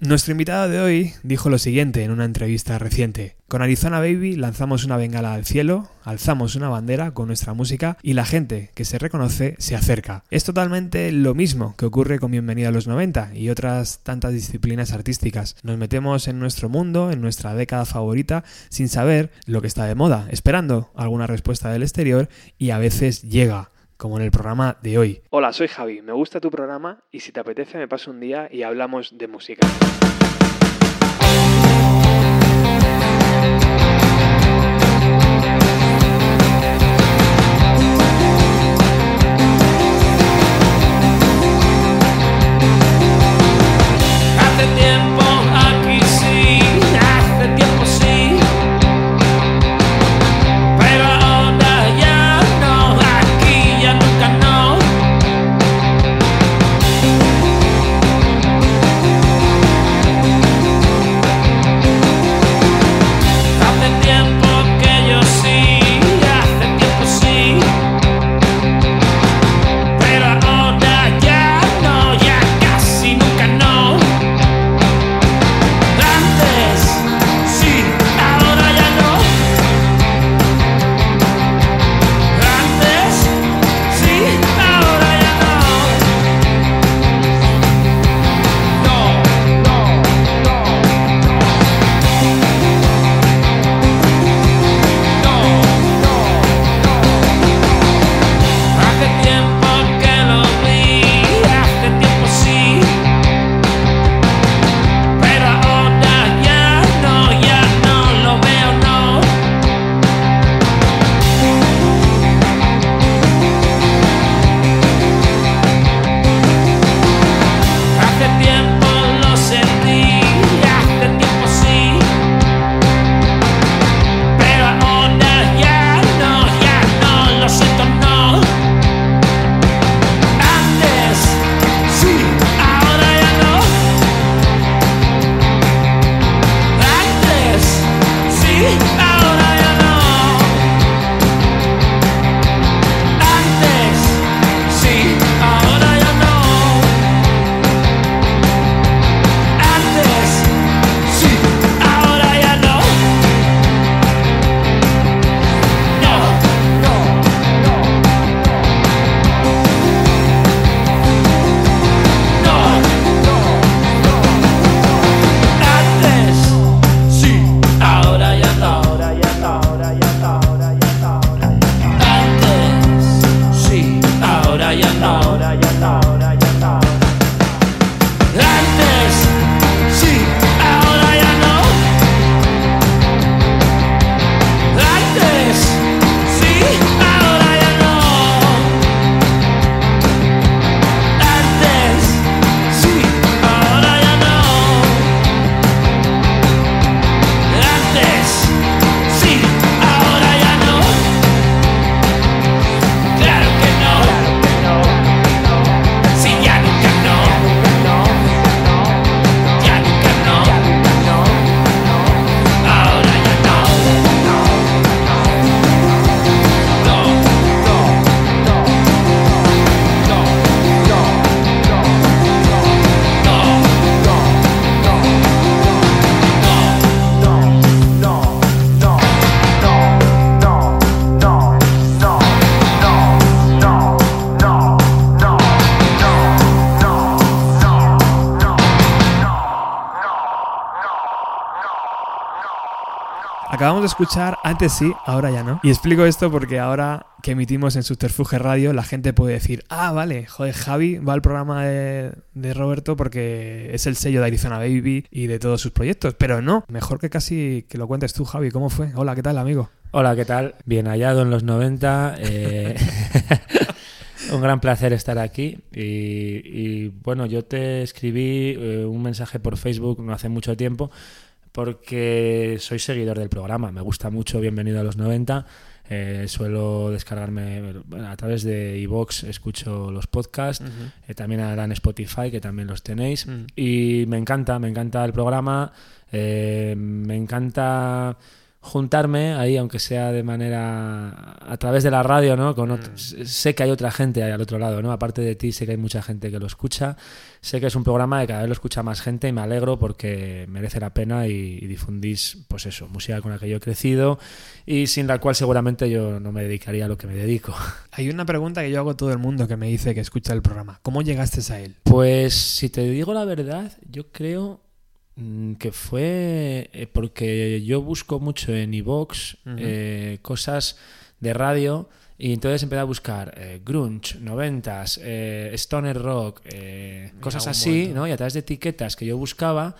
Nuestro invitado de hoy dijo lo siguiente en una entrevista reciente. Con Arizona Baby lanzamos una bengala al cielo, alzamos una bandera con nuestra música y la gente que se reconoce se acerca. Es totalmente lo mismo que ocurre con Bienvenido a los 90 y otras tantas disciplinas artísticas. Nos metemos en nuestro mundo, en nuestra década favorita, sin saber lo que está de moda, esperando alguna respuesta del exterior y a veces llega como en el programa de hoy. Hola, soy Javi, me gusta tu programa y si te apetece me paso un día y hablamos de música. Escuchar antes sí, ahora ya no. Y explico esto porque ahora que emitimos en Subterfuge Radio, la gente puede decir, ah, vale, joder, Javi va al programa de, Roberto porque es el sello de Arizona Baby y de todos sus proyectos. Pero no, mejor que casi que lo cuentes tú, Javi. ¿Cómo fue? Hola, ¿qué tal, amigo? Hola, ¿qué tal? Bien hallado en los 90. Eh, un gran placer estar aquí. Y, bueno, yo te escribí eh, un mensaje por Facebook no hace mucho tiempo porque soy seguidor del programa, me gusta mucho Bienvenido a los 90. Eh, suelo descargarme a través de iVoox, escucho los podcasts, eh, también ahora en Spotify, que también los tenéis. Y me encanta, me encanta el programa, eh, me encanta juntarme ahí, aunque sea de manera a través de la radio, ¿no? Con Mm. Sé que hay otra gente ahí al otro lado, ¿no? Aparte de ti, sé que hay mucha gente que lo escucha. Sé que es un programa que cada vez lo escucha más gente y me alegro porque merece la pena y, y difundís, pues eso, música con la que yo he crecido y sin la cual seguramente yo no me dedicaría a lo que me dedico. Hay una pregunta que yo hago a todo el mundo que me dice que escucha el programa. ¿Cómo llegaste a él? Pues si te digo la verdad, yo creo que fue eh, porque yo busco mucho en iVoox Ujú. eh, cosas de radio y entonces empecé a buscar eh, grunge, noventas, eh, stoner rock, eh, cosas así. ¿no? Y a través de etiquetas que yo buscaba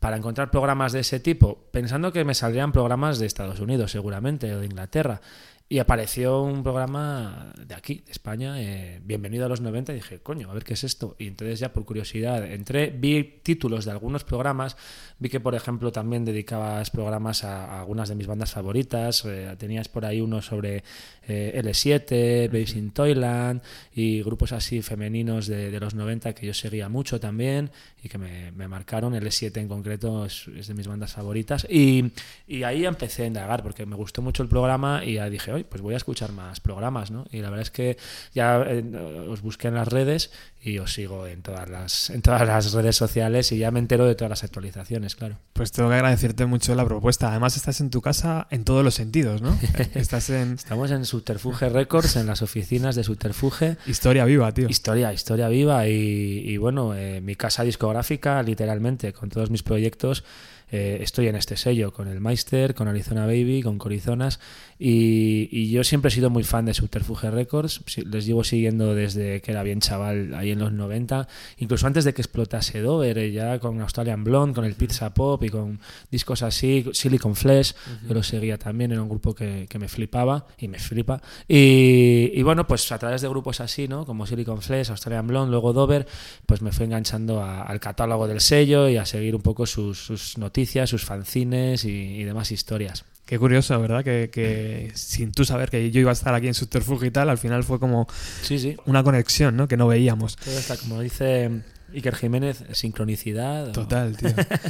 para encontrar programas de ese tipo, pensando que me saldrían programas de Estados Unidos seguramente o de Inglaterra. Y apareció un programa de aquí, de España, eh, Bienvenido a los 90, y dije, coño, a ver qué es esto. Y entonces ya por curiosidad entré, vi títulos de algunos programas, vi que por ejemplo también dedicabas programas a, a algunas de mis bandas favoritas, eh, tenías por ahí uno sobre eh, L7, Babes in Toyland y grupos así femeninos de, de los 90 que yo seguía mucho también y que me, me marcaron, L7 en concreto es, es de mis bandas favoritas. Y, y ahí empecé a indagar porque me gustó mucho el programa y ya dije, oye, pues voy a escuchar más programas, ¿no? Y la verdad es que ya eh, os busqué en las redes y os sigo en todas las en todas las redes sociales y ya me entero de todas las actualizaciones, claro. Pues tengo que agradecerte mucho la propuesta. Además estás en tu casa en todos los sentidos, ¿no? estás en Estamos en Subterfuge Records, en las oficinas de Subterfuge. historia viva, tío. Historia, historia viva y, y bueno, eh, mi casa discográfica, literalmente, con todos mis proyectos, eh, estoy en este sello, con el Meister, con Arizona Baby, con Corizonas y, y yo siempre he sido muy fan de Subterfuge Records, les llevo siguiendo desde que era bien chaval, ahí en los 90, incluso antes de que explotase Dover, eh, ya con Australian Blonde, con el Pizza Pop y con discos así, Silicon Flesh, yo lo seguía también, era un grupo que, que me flipaba y me flipa. Y, y bueno, pues a través de grupos así, ¿no? Como Silicon Flesh, Australian Blonde, luego Dover, pues me fui enganchando a- al catálogo del sello y a seguir un poco sus, sus noticias, sus fanzines y, y demás historias. Qué curioso, ¿verdad? Que, que sin tú saber que yo iba a estar aquí en Subterfuge y tal, al final fue como Sí, sí. una conexión, ¿no? Que no veíamos. Todo está, como dice Iker Jiménez, sincronicidad. o- Total, tío.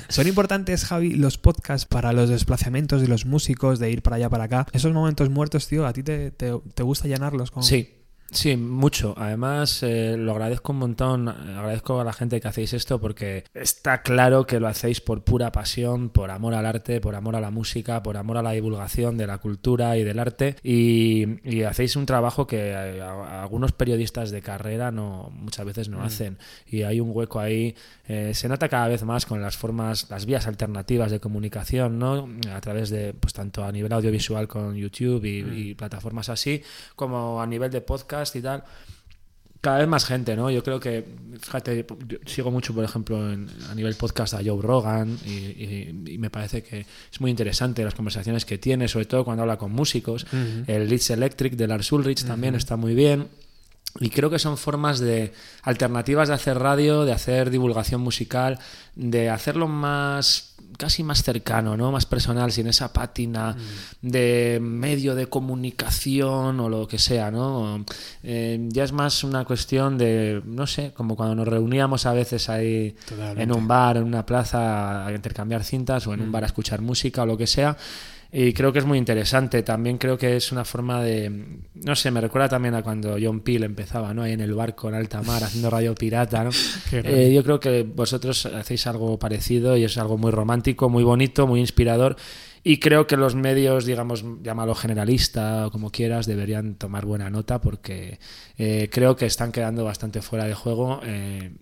¿Son importantes, Javi, los podcasts para los desplazamientos de los músicos, de ir para allá, para acá? Esos momentos muertos, tío, ¿a ti te, te, te gusta llenarlos con...? Sí, sí, mucho. Además, eh, lo agradezco un montón. Agradezco a la gente que hacéis esto porque está claro que lo hacéis por pura pasión, por amor al arte, por amor a la música, por amor a la divulgación de la cultura y del arte. Y, y hacéis un trabajo que eh, a- a algunos periodistas de carrera no muchas veces no Mm. hacen. Y hay un hueco ahí. Eh, se nota cada vez más con las formas, las vías alternativas de comunicación, ¿no? A través de, pues tanto a nivel audiovisual con YouTube y, Mm. y plataformas así, como a nivel de podcast y tal. Cada vez más gente, ¿no? Yo creo que, fíjate, yo sigo mucho, por ejemplo, en- a nivel podcast a Joe Rogan y, y- y me parece que es muy interesante las conversaciones que tiene, sobre todo cuando habla con músicos. El Leeds Electric de Lars Ulrich también está muy bien. Y creo que son formas de alternativas de hacer radio, de hacer divulgación musical, de hacerlo más casi más cercano, ¿no? Más personal, sin esa pátina de medio de comunicación o lo que sea, ¿no? Eh, ya es más una cuestión de, no sé, como cuando nos reuníamos a veces ahí Totalmente. en un bar, en una plaza, a intercambiar cintas o en un bar a escuchar música o lo que sea. Y creo que es muy interesante. También creo que es una forma de. No sé, me recuerda también a cuando John Peel empezaba, ¿no? Ahí en el barco en alta mar haciendo radio pirata, ¿no? Eh, yo creo que vosotros hacéis algo parecido y es algo muy romántico, muy bonito, muy inspirador. Y creo que los medios, digamos, llámalo generalista o como quieras, deberían tomar buena nota porque eh, creo que están quedando bastante fuera de juego. eh,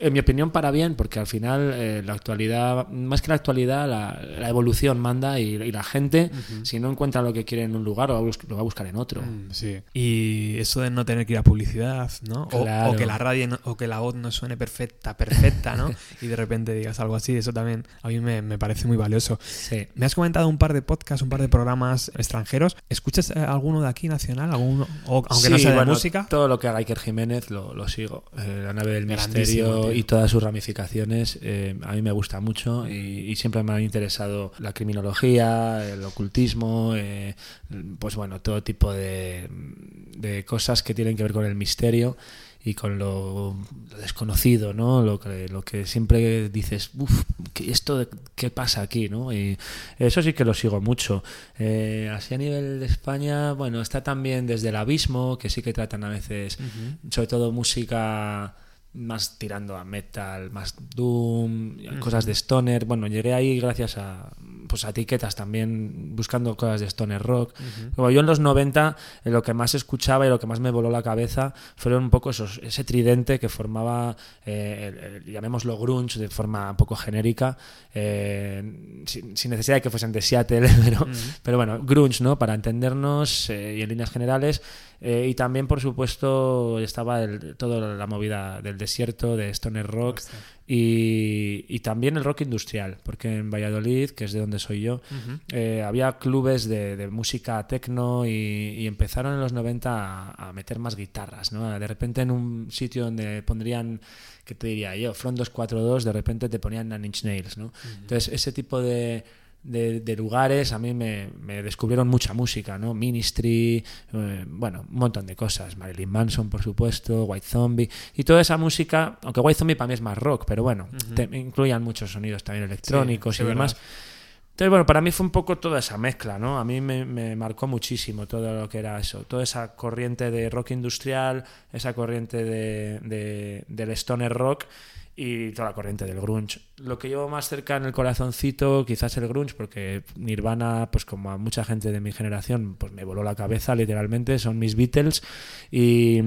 en mi opinión, para bien, porque al final eh, la actualidad, más que la actualidad, la, la evolución manda y, y la gente, si no encuentra lo que quiere en un lugar, lo va a, bus- lo va a buscar en otro. Mm, Sí. Y eso de no tener que ir a publicidad, ¿no? O, Claro. o que la radio no- o que la voz no suene perfecta, perfecta, ¿no? y de repente digas algo así, eso también a mí me, me parece muy valioso. Sí. Me has comentado un par de podcasts, un par de programas extranjeros. ¿Escuchas eh, alguno de aquí nacional? ¿Alguno? O, aunque no Sí, sea de bueno, música. Todo lo que haga Iker Jiménez lo, lo sigo. Eh, la nave del Grandísimo, misterio, y todas sus ramificaciones eh, a mí me gusta mucho y, siempre me ha interesado la criminología, el ocultismo, eh, pues bueno, todo tipo de, de cosas que tienen que ver con el misterio y con lo, desconocido, ¿no? Lo que, lo que siempre dices, uff, ¿esto qué pasa aquí, no? Y eso sí que lo sigo mucho. Eh, así a nivel de España, bueno, está también desde el abismo, que sí que tratan a veces, sobre todo música más tirando a metal, más doom, cosas de stoner. Bueno, llegué ahí gracias a pues a etiquetas también buscando cosas de stoner rock. Como yo en los 90 eh, lo que más escuchaba y lo que más me voló la cabeza fueron un poco esos, ese tridente que formaba, eh, llamémoslo grunge de forma un poco genérica, eh, sin, necesidad de que fuesen de Seattle, pero, pero bueno, grunge, ¿no? Para entendernos y en líneas generales. Y también, por supuesto, estaba el, toda la movida del desierto, de stoner rock. Y, también el rock industrial, porque en Valladolid, que es de donde soy yo, eh, había clubes de, música techno y, empezaron en los 90 a, meter más guitarras. ¿no? De repente en un sitio donde pondrían, ¿qué te diría yo? Front 242, de repente te ponían Nine Inch Nails. ¿no? Entonces ese tipo de de, lugares, a mí me, descubrieron mucha música, ¿no? Ministry, eh, bueno, un montón de cosas. Marilyn Manson, por supuesto, White Zombie, y toda esa música, aunque White Zombie para mí es más rock, pero bueno, incluían muchos sonidos también electrónicos y demás. Entonces, bueno, para mí fue un poco toda esa mezcla, ¿no? A mí me, marcó muchísimo todo lo que era eso, toda esa corriente de rock industrial, esa corriente de, del stoner rock y toda la corriente del grunge. Lo que llevo más cerca en el corazoncito, quizás el grunge, porque Nirvana, pues como a mucha gente de mi generación, pues me voló la cabeza literalmente, son mis Beatles y,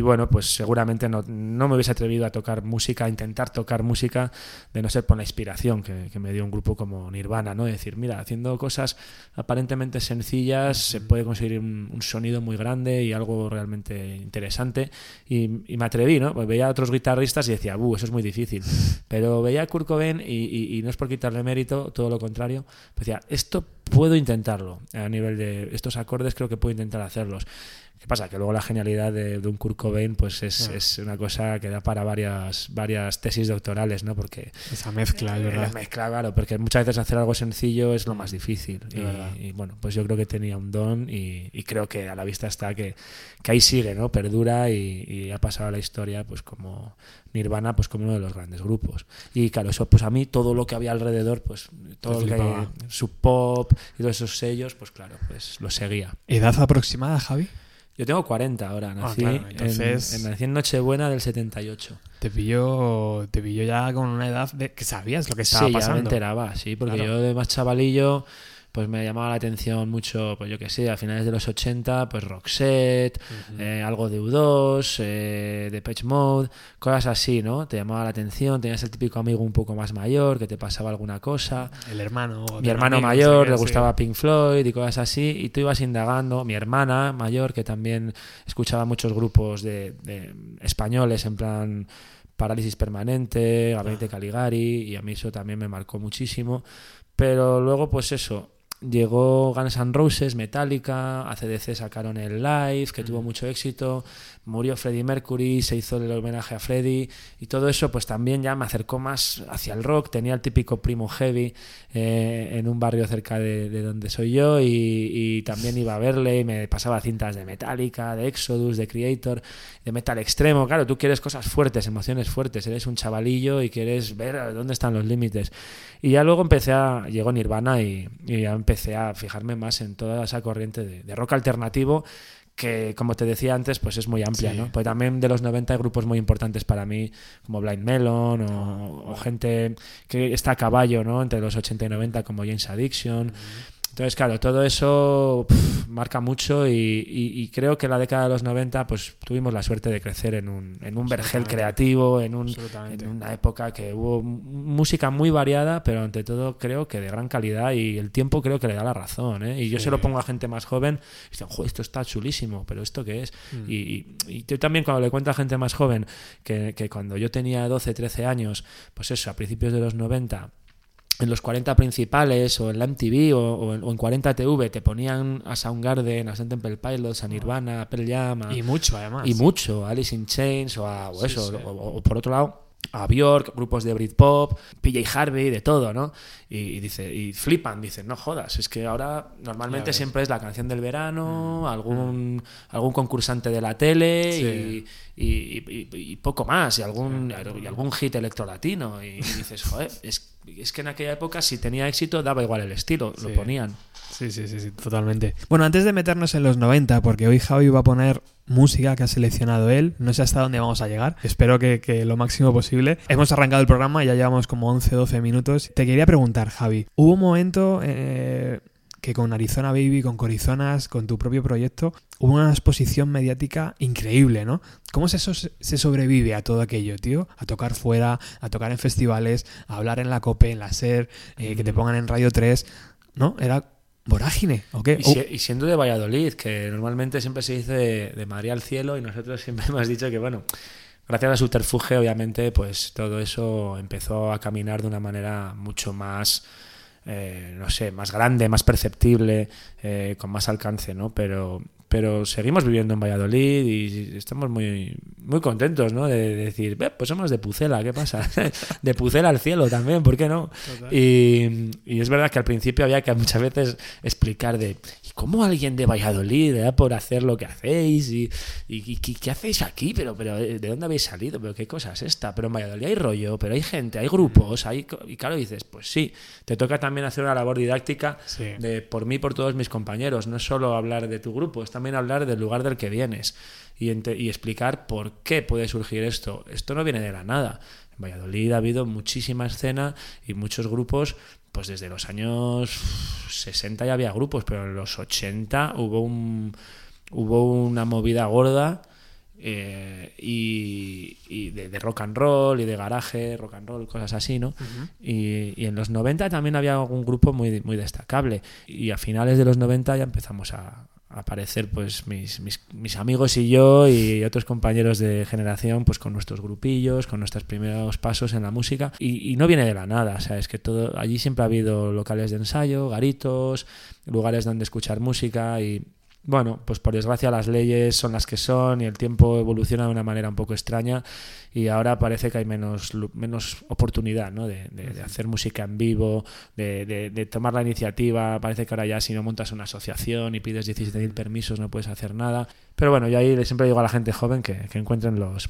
bueno, pues seguramente no, no, me hubiese atrevido a tocar música, a intentar tocar música, de no ser por la inspiración que, que me dio un grupo como Nirvana, ¿no? Es decir, mira, haciendo cosas aparentemente sencillas se puede conseguir un, sonido muy grande y algo realmente interesante y, y me atreví, ¿no? Pues veía a otros guitarristas y decía, uh, eso es muy difícil difícil. Pero veía a Kurt Cobain y, no es por quitarle mérito, todo lo contrario. Decía, esto puedo intentarlo a nivel de estos acordes, creo que puedo intentar hacerlos. ¿Qué pasa? Que luego la genialidad de, un Kurt Cobain pues es, es, una cosa que da para varias, varias tesis doctorales, ¿no? Porque... Esa mezcla, es verdad. La mezcla, claro, porque muchas veces hacer algo sencillo es lo más difícil. Y, bueno, pues yo creo que tenía un don y, creo que a la vista está que, que ahí sigue, ¿no? Perdura y, ha pasado a la historia pues como Nirvana pues como uno de los grandes grupos. Y claro, eso pues a mí todo lo que había alrededor, pues todo lo que, su pop y todos esos sellos, pues claro, pues lo seguía. ¿Edad aproximada, Javi? Yo tengo 40 ahora, ah, nací, entonces... en, nací en Nochebuena del 78. Te pilló, te pilló ya con una edad de que sabías lo que estaba sí, pasando. Sí, me enteraba, sí, porque yo de más chavalillo pues me llamaba la atención mucho, pues yo que sé, a finales de los 80, pues Roxette, eh, algo de U2, eh, de Patch Mode, cosas así, ¿no? Te llamaba la atención, tenías el típico amigo un poco más mayor que te pasaba alguna cosa. El hermano. Mi hermano mayor le gustaba Pink Floyd y cosas así, y tú ibas indagando. Mi hermana mayor, que también escuchaba muchos grupos de, españoles en plan parálisis permanente, Gabinete ah. Caligari, y a mí eso también me marcó muchísimo. Pero luego, pues eso, Llegó Guns N' Roses, Metallica, ACDC sacaron el Live, que tuvo mucho éxito, murió Freddie Mercury, se hizo el homenaje a Freddie. Y todo eso pues también ya me acercó más hacia el rock, tenía el típico primo heavy eh, en un barrio cerca de, donde soy yo. Y, también iba a verle y me pasaba cintas de Metallica, de Exodus, de Creator, de metal extremo, claro, tú quieres cosas fuertes, emociones fuertes, eres un chavalillo y quieres ver dónde están los límites. Y ya luego empecé a, llegó Nirvana y, y ya empecé a fijarme más en toda esa corriente de, rock alternativo que como te decía antes, pues es muy amplia, ¿no? Pues también de los 90 hay grupos muy importantes para mí, como Blind Melon o, gente que está a caballo, ¿no? Entre los 80 y 90 como James Addiction. Entonces, claro, todo eso marca mucho y, creo que en la década de los 90 pues tuvimos la suerte de crecer en un, en un vergel creativo, en, un, en una época que hubo música muy variada, pero ante todo creo que de gran calidad y el tiempo creo que le da la razón. ¿eh? Y yo se lo pongo a gente más joven y dicen, esto está chulísimo, pero ¿esto qué es? Mm. Y, y, yo también cuando le cuento a gente más joven que, que cuando yo tenía 12, 13 años, pues eso, a principios de los 90, en los 40 principales o en la MTV o, en, 40 TV te ponían a Soundgarden, a Temple Pilots, a Nirvana, a Pearl Jam y mucho además y mucho, Alice in Chains o, a, eso o, por otro lado a Bjork, grupos de Britpop, PJ Harvey, de todo, ¿no? Y, dice, y flipan, dicen, no jodas, es que ahora normalmente siempre es la canción del verano, mm. algún, mm. algún concursante de la tele y, poco más, y algún, y algún hit electrolatino. Y, dices, joder, es, es, que en aquella época si tenía éxito daba igual el estilo, lo ponían. Sí, sí, sí, sí, totalmente. Bueno, antes de meternos en los 90, porque hoy Javi va a poner música que ha seleccionado él. No sé hasta dónde vamos a llegar. Espero que, lo máximo posible. Hemos arrancado el programa, ya llevamos como 11, 12 minutos. Te quería preguntar, Javi. ¿Hubo un momento eh, que con Arizona Baby, con Corizonas, con tu propio proyecto, hubo una exposición mediática increíble, ¿no? ¿Cómo se, se sobrevive a todo aquello, tío? A tocar fuera, a tocar en festivales, a hablar en la COPE, en la SER, eh, que te pongan en Radio 3, ¿no? Era vorágine, ¿o qué? Y, siendo de Valladolid, que normalmente siempre se dice de, María al cielo y nosotros siempre hemos dicho que, bueno, gracias a su terfuge, obviamente, pues todo eso empezó a caminar de una manera mucho más, eh, no sé, más grande, más perceptible, eh, con más alcance, ¿no? Pero, pero seguimos viviendo en Valladolid y estamos muy, muy contentos, ¿no? De, decir, pues somos de Pucela, ¿qué pasa? de Pucela al cielo también, ¿por qué no? Y, y, es verdad que al principio había que muchas veces explicar de, ¿cómo alguien de Valladolid da por hacer lo que hacéis? ¿Y, y, qué hacéis aquí? Pero, pero ¿de dónde habéis salido? ¿Pero qué cosa es esta? Pero en Valladolid hay rollo, pero hay gente, hay grupos, hay... Y claro, dices, pues sí, te toca también hacer una labor didáctica de por mí, por todos mis compañeros. No es solo hablar de tu grupo, es también hablar del lugar del que vienes y, y explicar por qué puede surgir esto. Esto no viene de la nada. En Valladolid ha habido muchísima escena y muchos grupos pues desde los años 60 ya había grupos, pero en los 80 hubo un hubo una movida gorda eh, y, de, rock and roll y de garaje, rock and roll, cosas así, ¿no? y, en los 90 también había algún grupo muy, muy destacable. Y a finales de los 90 ya empezamos a, aparecer pues mis, mis, mis, amigos y yo y otros compañeros de generación pues con nuestros grupillos, con nuestros primeros pasos en la música. Y, no viene de la nada, o sea, es que todo allí siempre ha habido locales de ensayo, garitos, lugares donde escuchar música y bueno, pues por desgracia las leyes son las que son y el tiempo evoluciona de una manera un poco extraña y ahora parece que hay menos, menos oportunidad ¿no? de, hacer música en vivo, de, tomar la iniciativa. Parece que ahora ya si no montas una asociación y pides 17.000 permisos no puedes hacer nada. Pero bueno, yo ahí siempre digo a la gente joven que, que encuentren los,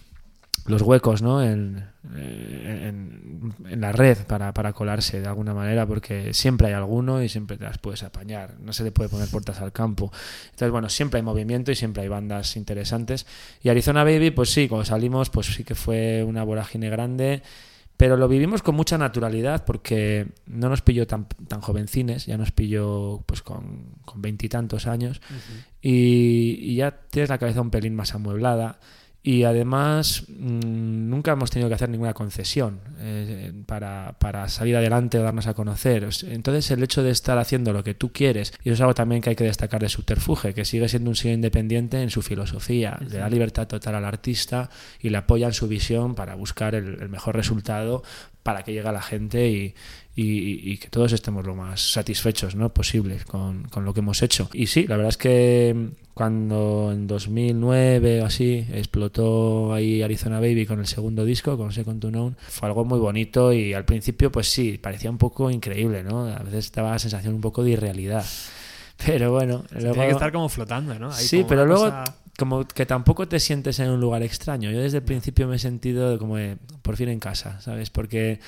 los huecos ¿no? en, en, la red para, para, colarse de alguna manera, porque siempre hay alguno y siempre te las puedes apañar. No se le puede poner puertas al campo. Entonces, bueno, siempre hay movimiento y siempre hay bandas interesantes. Y Arizona Baby, pues sí, cuando salimos, pues sí que fue una vorágine grande. Pero lo vivimos con mucha naturalidad porque no nos pilló tan, tan jovencines, ya nos pilló pues con veintitantos años y, y ya tienes la cabeza un pelín más amueblada y además mm, nunca hemos tenido que hacer ninguna concesión eh, para, para, salir adelante o darnos a conocer. Entonces el hecho de estar haciendo lo que tú quieres, y eso es algo también que hay que destacar de Subterfuge, que sigue siendo un sello independiente en su filosofía, le da libertad total al artista y le apoya en su visión para buscar el, el mejor resultado para que llegue a la gente y, y, que todos estemos lo más satisfechos ¿no? posible con, con, lo que hemos hecho. Y sí, la verdad es que cuando en 2009 o así explotó ahí Arizona Baby con el segundo disco, con Second to Known, fue algo muy bonito y al principio pues sí, parecía un poco increíble, ¿no? A veces daba la sensación un poco de irrealidad. Pero bueno, luego... Tiene que estar como flotando, ¿no? sí, pero luego como que tampoco te sientes en un lugar extraño. Yo desde el principio me he sentido como por fin en casa, ¿sabes? Porque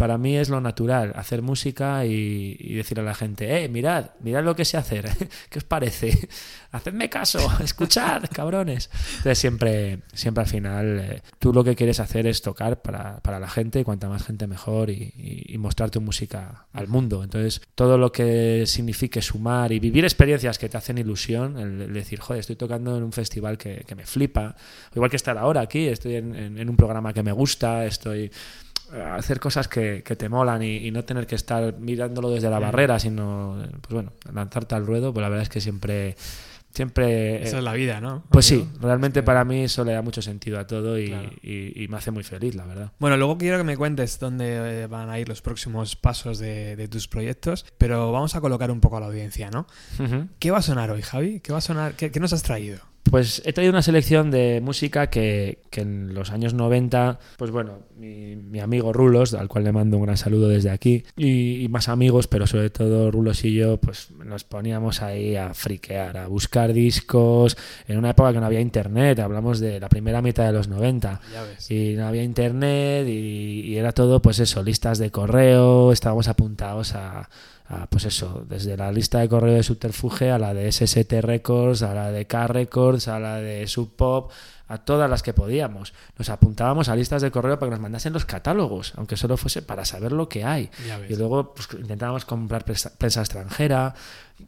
para mí es lo natural, hacer música y, decir a la gente, eh, mirad, mirad lo que sé hacer, ¿qué os parece? Hacedme caso, escuchad, cabrones. Entonces siempre, siempre al final, eh, tú lo que quieres hacer es tocar para, la gente, cuanta más gente mejor, y, mostrar tu música al mundo. Entonces todo lo que signifique sumar y vivir experiencias que te hacen ilusión, el, decir, joder, estoy tocando en un festival que, me flipa, igual que estar ahora aquí, estoy en un programa que me gusta, estoy hacer cosas que, te molan y, no tener que estar mirándolo desde la barrera, sino, pues bueno, lanzarte al ruedo, pues la verdad es que siempre... Siempre, Esa es la vida, ¿no? Pues sí, realmente para mí eso le da mucho sentido a todo y, me hace muy feliz, la verdad. Bueno, luego quiero que me cuentes dónde eh, van a ir los próximos pasos de, tus proyectos, pero vamos a colocar un poco a la audiencia, ¿no? ¿Qué va a sonar hoy, Javi? ¿Qué va a sonar? ¿Qué, nos has traído? Pues he traído una selección de música que, que en los años 90, pues bueno, mi, mi, amigo Rulos, al cual le mando un gran saludo desde aquí, y, y, más amigos, pero sobre todo Rulos y yo, pues nos poníamos ahí a friquear, a buscar discos, en una época que no había internet, hablamos de la primera mitad de los 90, y no había internet, y, y era todo, pues eso, listas de correo, estábamos apuntados a pues eso, desde la lista de correo de Subterfuge a la de SST Records, a la de K Records, a la de Sub Pop, a todas las que podíamos. Nos apuntábamos a listas de correo para que nos mandasen los catálogos, aunque solo fuese para saber lo que hay. Y luego pues, intentábamos comprar prensa, extranjera.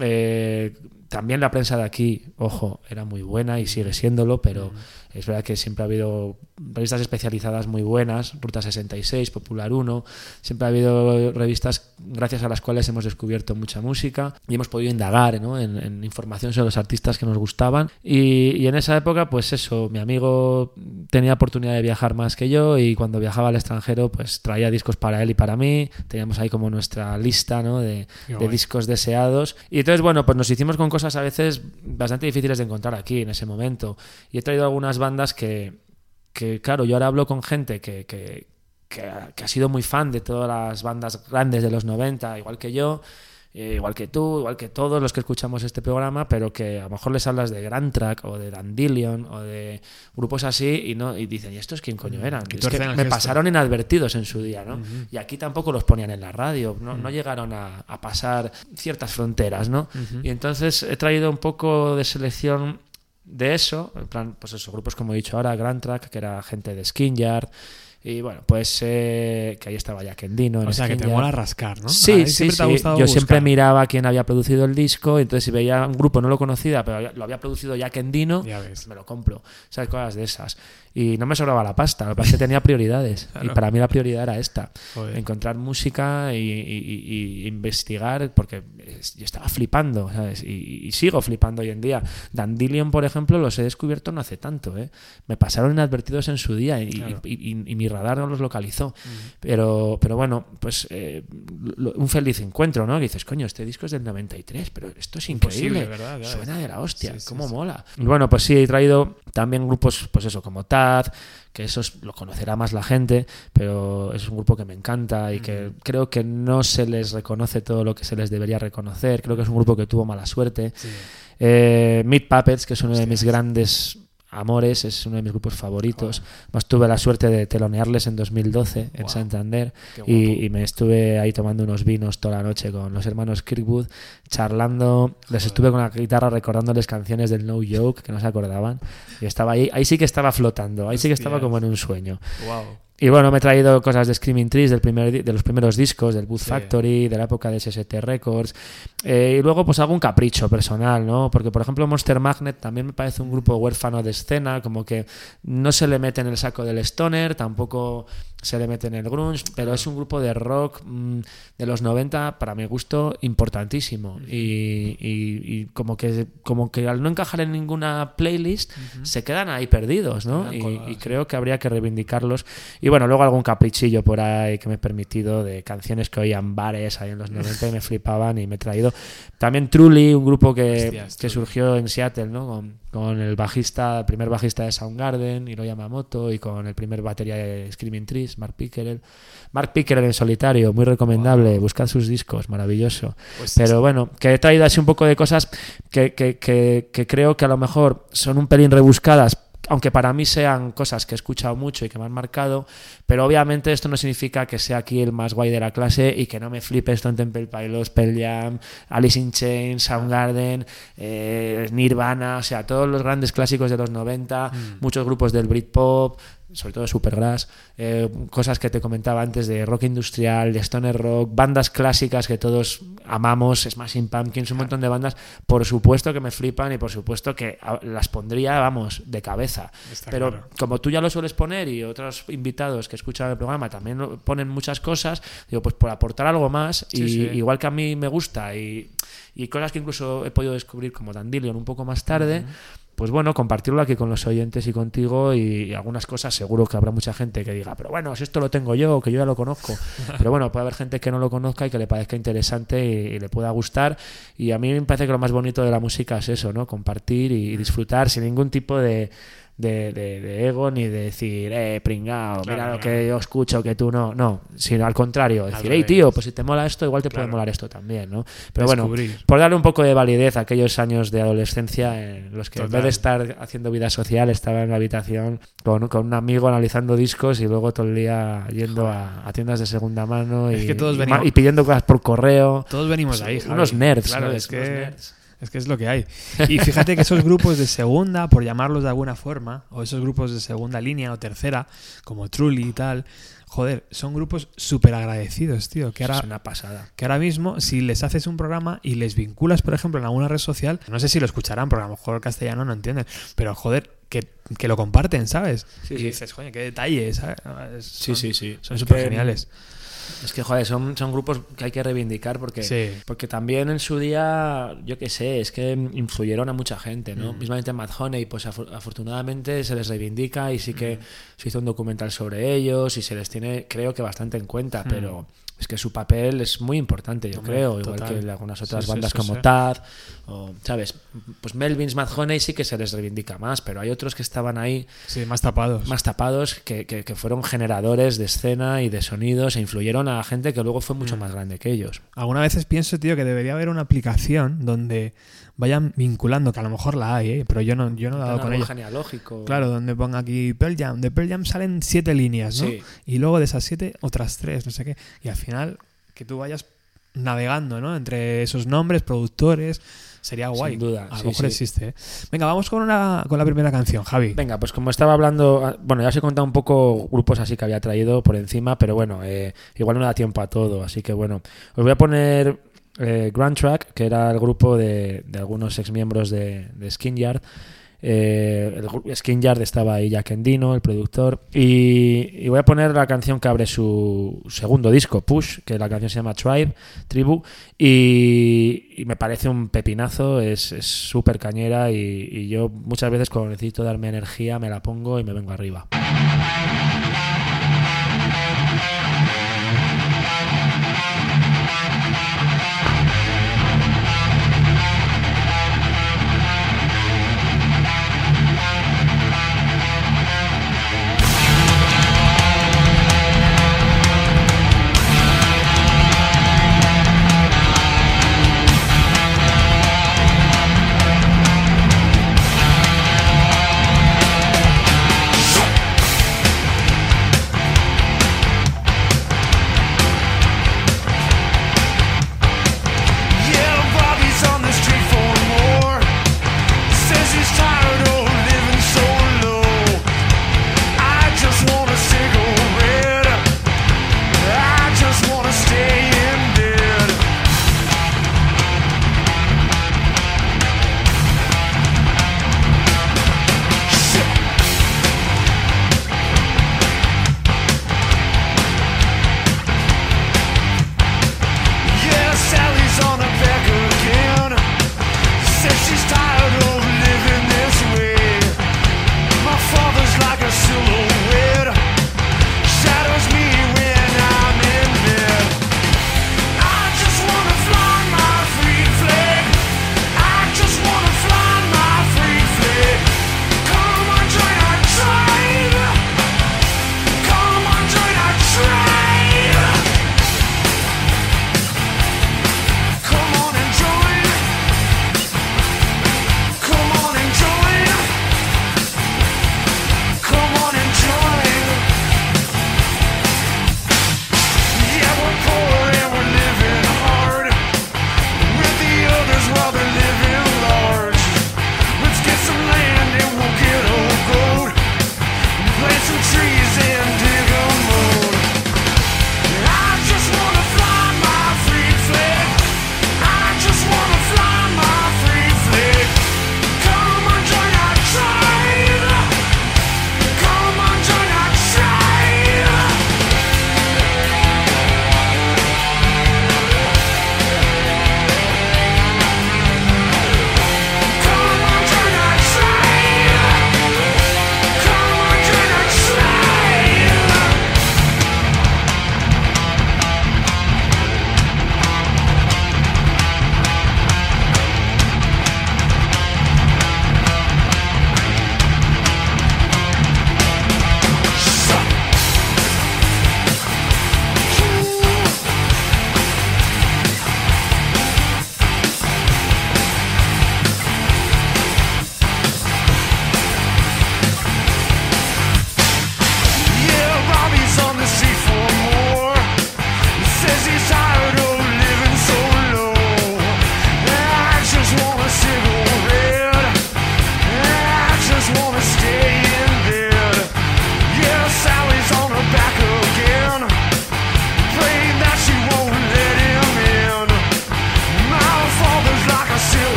Eh, también la prensa de aquí, ojo, era muy buena y sigue siéndolo, pero es verdad que siempre ha habido revistas especializadas muy buenas, Ruta 66, Popular 1, siempre ha habido revistas gracias a las cuales hemos descubierto mucha música y hemos podido indagar ¿no? en, información sobre los artistas que nos gustaban. Y, y, en esa época, pues eso, mi amigo tenía oportunidad de viajar más que yo y cuando viajaba al extranjero, pues traía discos para él y para mí. Teníamos ahí como nuestra lista ¿no? de, de discos deseados. Y entonces, bueno, pues nos hicimos con cosas a veces bastante difíciles de encontrar aquí en ese momento. Y he traído algunas bandas que, que claro, yo ahora hablo con gente que, que, que, ha sido muy fan de todas las bandas grandes de los 90, igual que yo, eh, igual que tú, igual que todos los que escuchamos este programa, pero que a lo mejor les hablas de Grand Track o de Dandelion o de grupos así y no y dicen, ¿y estos quién coño eran? Es que me pasaron inadvertidos en su día, ¿no? Y aquí tampoco los ponían en la radio, no, no llegaron a, a, pasar ciertas fronteras, ¿no? Y entonces he traído un poco de selección de eso, en plan, pues esos grupos como he dicho ahora, Grand Track, que era gente de Skin y bueno, pues eh, que ahí estaba Jack Endino. o sea, que te mola rascar, ¿no? Sí, sí, sí. Yo siempre miraba quién había producido el disco, entonces si veía un grupo no lo conocía, pero lo había producido Jack Endino, pues me lo compro. ¿Sabes? Cosas de esas. Y no me sobraba la pasta, lo que que tenía prioridades. Y para mí la prioridad era esta: encontrar música y, investigar, porque yo estaba flipando, ¿sabes? Y, sigo flipando hoy en día. Dandelion, por ejemplo, los he descubierto no hace tanto, ¿eh? Me pasaron inadvertidos en su día y, mi radar no los localizó. pero, pero bueno, pues eh, un feliz encuentro, ¿no? Que dices, coño, este disco es del 93, pero esto es increíble. ¿verdad? Suena de la hostia, cómo mola. Y bueno, pues sí, he traído también grupos, pues eso, como Que eso lo conocerá más la gente, pero es un grupo que me encanta y que creo que no se les reconoce todo lo que se les debería reconocer. Creo que es un grupo que tuvo mala suerte. Eh, Meat Puppets, que es uno de mis grandes Amores es uno de mis grupos favoritos. Más tuve la suerte de telonearles en 2012 en Santander y, me estuve ahí tomando unos vinos toda la noche con los hermanos Kirkwood, charlando. Les estuve con la guitarra recordándoles canciones del No Joke que no se acordaban. Y estaba ahí, ahí sí que estaba flotando, ahí sí que estaba como en un sueño. Y bueno, me he traído cosas de Screaming Trees del primer, de los primeros discos, del Boot Factory, de la época de SST Records. Eh, y luego, pues algún capricho personal, ¿no? Porque, por ejemplo, Monster Magnet también me parece un grupo huérfano de escena, como que no se le mete en el saco del stoner, tampoco se le mete en el grunge, pero es un grupo de rock mmm, de los 90, para mi gusto, importantísimo. Y, y, y, como, que, como que al no encajar en ninguna playlist, uh -huh. se quedan ahí perdidos, ¿no? Y, y, creo que habría que reivindicarlos. Y bueno, luego algún caprichillo por ahí que me he permitido de canciones que oían bares ahí en los 90 y me flipaban y me he traído. También Truly, un grupo que, Hostias, que surgió en Seattle, ¿no? Con, con el bajista, el primer bajista de Soundgarden, Hiro Yamamoto, y con el primer batería de Screaming Trees, Mark Pickerel. Mark Pickerel en solitario, muy recomendable, wow. buscad sus discos, maravilloso. Pues Pero sí. bueno, que he traído así un poco de cosas que, que, que, que creo que a lo mejor son un pelín rebuscadas aunque para mí sean cosas que he escuchado mucho y que me han marcado, pero obviamente esto no significa que sea aquí el más guay de la clase y que no me flipe Stone Temple Pilots, Pearl Jam, Alice in Chains, Soundgarden, eh, Nirvana, o sea, todos los grandes clásicos de los 90, mm. muchos grupos del Britpop, sobre todo Supergrass, eh, cosas que te comentaba antes de rock industrial, de stoner rock, bandas clásicas que todos amamos, Smashing Pumpkins, un montón de bandas, por supuesto que me flipan y por supuesto que las pondría, vamos, de cabeza. Está Pero claro. como tú ya lo sueles poner y otros invitados que escuchan el programa también ponen muchas cosas, digo, pues por aportar algo más, sí, y sí. igual que a mí me gusta y, y, cosas que incluso he podido descubrir como Dandelion un poco más tarde. Uh -huh pues bueno, compartirlo aquí con los oyentes y contigo y, algunas cosas seguro que habrá mucha gente que diga, pero bueno, si esto lo tengo yo, que yo ya lo conozco. Pero bueno, puede haber gente que no lo conozca y que le parezca interesante y, le pueda gustar. Y a mí me parece que lo más bonito de la música es eso, ¿no? Compartir y disfrutar sin ningún tipo de de, de, ego ni de decir, eh, pringao, mira lo que yo escucho que tú no. No, sino al contrario, decir, hey tío, pues si te mola esto, igual te puede molar esto también, ¿no? Pero bueno, por darle un poco de validez a aquellos años de adolescencia en los que en vez de estar haciendo vida social estaba en la habitación con, con un amigo analizando discos y luego todo el día yendo a, tiendas de segunda mano y, y, pidiendo cosas por correo. Todos venimos ahí, Unos nerds, claro, es que... Es que es lo que hay. Y fíjate que esos grupos de segunda, por llamarlos de alguna forma, o esos grupos de segunda línea o tercera, como Truly y tal, joder, son grupos súper agradecidos, tío. Que ahora, es una pasada. Que ahora mismo, si les haces un programa y les vinculas, por ejemplo, en alguna red social, no sé si lo escucharán, porque a lo mejor el castellano no entienden, pero joder, que, que lo comparten, ¿sabes? y dices, joder, qué detalles, ¿sabes? sí, sí, sí. Son súper geniales. Es que, joder, son, son grupos que hay que reivindicar porque, porque también en su día, yo qué sé, es que influyeron a mucha gente, ¿no? Mm. Mismamente Mad Honey, pues afortunadamente se les reivindica y sí que mm. se hizo un documental sobre ellos y se les tiene, creo que bastante en cuenta, mm. pero es que su papel es muy importante, yo creo, igual que algunas otras bandas como Tad, o, ¿sabes? Pues Melvins, Mad Honey sí que se les reivindica más, pero hay otros que estaban ahí... Sí, más tapados. Más tapados, que, que, fueron generadores de escena y de sonidos e influyeron a gente que luego fue mucho mm. más grande que ellos. Algunas veces pienso, tío, que debería haber una aplicación donde vayan vinculando, que a lo mejor la hay, ¿eh? pero yo no, yo no he dado con ella. genealógico. Claro, donde ponga aquí Pearl Jam. De Pearl Jam salen siete líneas, ¿no? Y luego de esas siete, otras tres, no sé qué. Y al final, que tú vayas navegando, ¿no? Entre esos nombres, productores. Sería guay. Sin duda. A lo mejor existe. ¿eh? Venga, vamos con, una, con la primera canción, Javi. Venga, pues como estaba hablando, ah, bueno, ya os he contado un poco grupos así que había traído por encima, pero bueno, eh, igual no da tiempo a todo. Así que bueno, os voy a poner eh, Grand Track, que era el grupo de, algunos exmiembros de, de Skin Yard. Eh, el Skin Yard estaba ahí Jack Endino, el productor. Y, voy a poner la canción que abre su segundo disco, Push, que la canción se llama Tribe, Tribu. Y, me parece un pepinazo, es súper cañera. Y, y yo muchas veces cuando necesito darme energía me la pongo y me vengo arriba.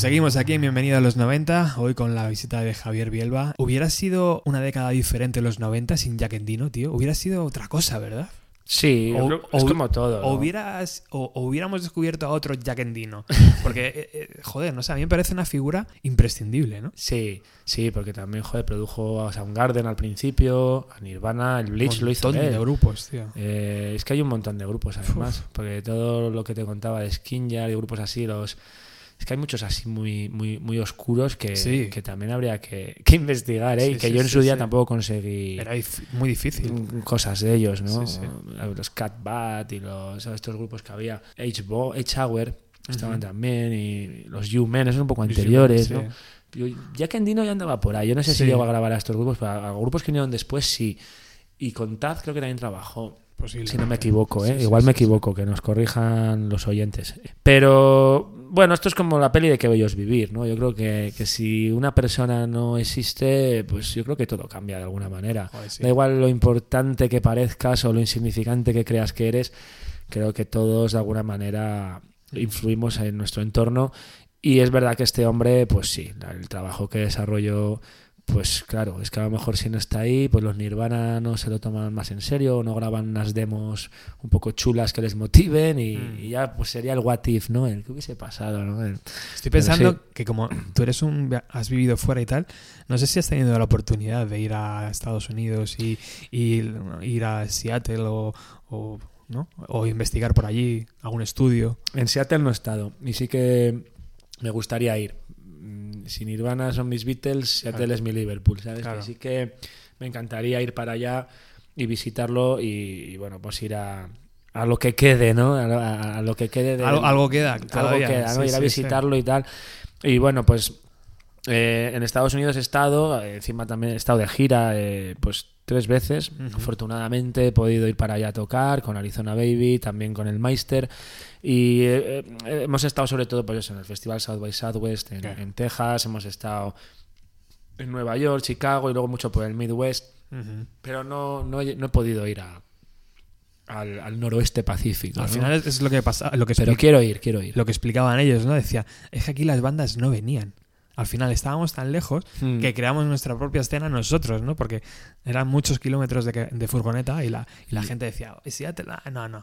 Pues seguimos aquí en Bienvenido a los 90, hoy con la visita de Javier Bielba. Hubiera sido una década diferente los 90 sin Jack Endino, tío. Hubiera sido otra cosa, ¿verdad? Sí, O- es o- como todo. Hubieras, o, hubiéramos descubierto a otro Jack Endino. Porque, eh, eh, joder, no sé, a mí me parece una figura imprescindible, ¿no? Sí, sí, porque también, joder, produjo a Soundgarden al principio, a Nirvana, el Bleach lo hizo Un montón de grupos, tío. Eh, es que hay un montón de grupos además, porque todo lo que te contaba de Skinjar y grupos así, los es que hay muchos así muy muy muy oscuros que, Sí. que también habría que, que investigar, ¿eh? Sí, y que sí, yo en su día tampoco conseguí Era muy difícil. cosas de ellos, ¿no? Los Cat Bat y los estos grupos que había, H-Hour estaban también y los U-Men, esos un poco anteriores. ¿no? Yo, Jack Endino ya andaba por ahí. Yo no sé si Sí. llegó a grabar a estos grupos, pero a, a grupos que vinieron después sí. Y con Taz creo que también trabajó. Si no me equivoco, ¿eh? Sí, igual sí, me sí. equivoco, que nos corrijan los oyentes. Pero bueno, esto es como la peli de que bellos vivir, ¿no? Yo creo que, que si una persona no existe, pues yo creo que todo cambia de alguna manera. Joder, sí. Da igual lo importante que parezcas o lo insignificante que creas que eres, creo que todos de alguna manera influimos en nuestro entorno. Y es verdad que este hombre, pues sí, el trabajo que desarrolló, pues claro, es que a lo mejor si no está ahí, pues los Nirvana no se lo toman más en serio, no graban unas demos un poco chulas que les motiven y, Mm. y ya pues sería el what if, ¿no? El que hubiese pasado, ¿no? El- Estoy pensando sí. que como tú eres un has vivido fuera y tal, no sé si has tenido la oportunidad de ir a Estados Unidos y, y ir a Seattle o, o, ¿no? o investigar por allí algún estudio. En Seattle no he estado y sí que me gustaría ir. Si Nirvana son mis Beatles, Seattle Claro. es mi Liverpool, ¿sabes? Claro. Así que me encantaría ir para allá y visitarlo y, y, bueno, pues ir a, a lo que quede, ¿no? A, lo- a- a lo que quede de... Algo, algo queda algo todavía. queda, ¿no? Sí, ir a sí, sí. visitarlo y tal. Y bueno, pues eh, en Estados Unidos he estado, eh, encima también he estado de gira, eh, pues tres veces. Afortunadamente he podido ir para allá a tocar con Arizona Baby, también con el Meister. Y eh, eh, hemos estado sobre todo pues eso, en el Festival South by Southwest en, Claro. en Texas, hemos estado en Nueva York, Chicago y luego mucho por el Midwest. Pero no, no, he, no he podido ir a, al, al noroeste pacífico. Al ¿no? final es, lo que pasa, lo que, Pero quiero ir, quiero ir. lo que explicaban ellos, ¿no? Decía, es que aquí las bandas no venían. Al final estábamos tan lejos Mm. que creamos nuestra propia escena nosotros, ¿no? Porque eran muchos kilómetros de, de furgoneta y la, y la Mm. gente decía, "¿Y no, no.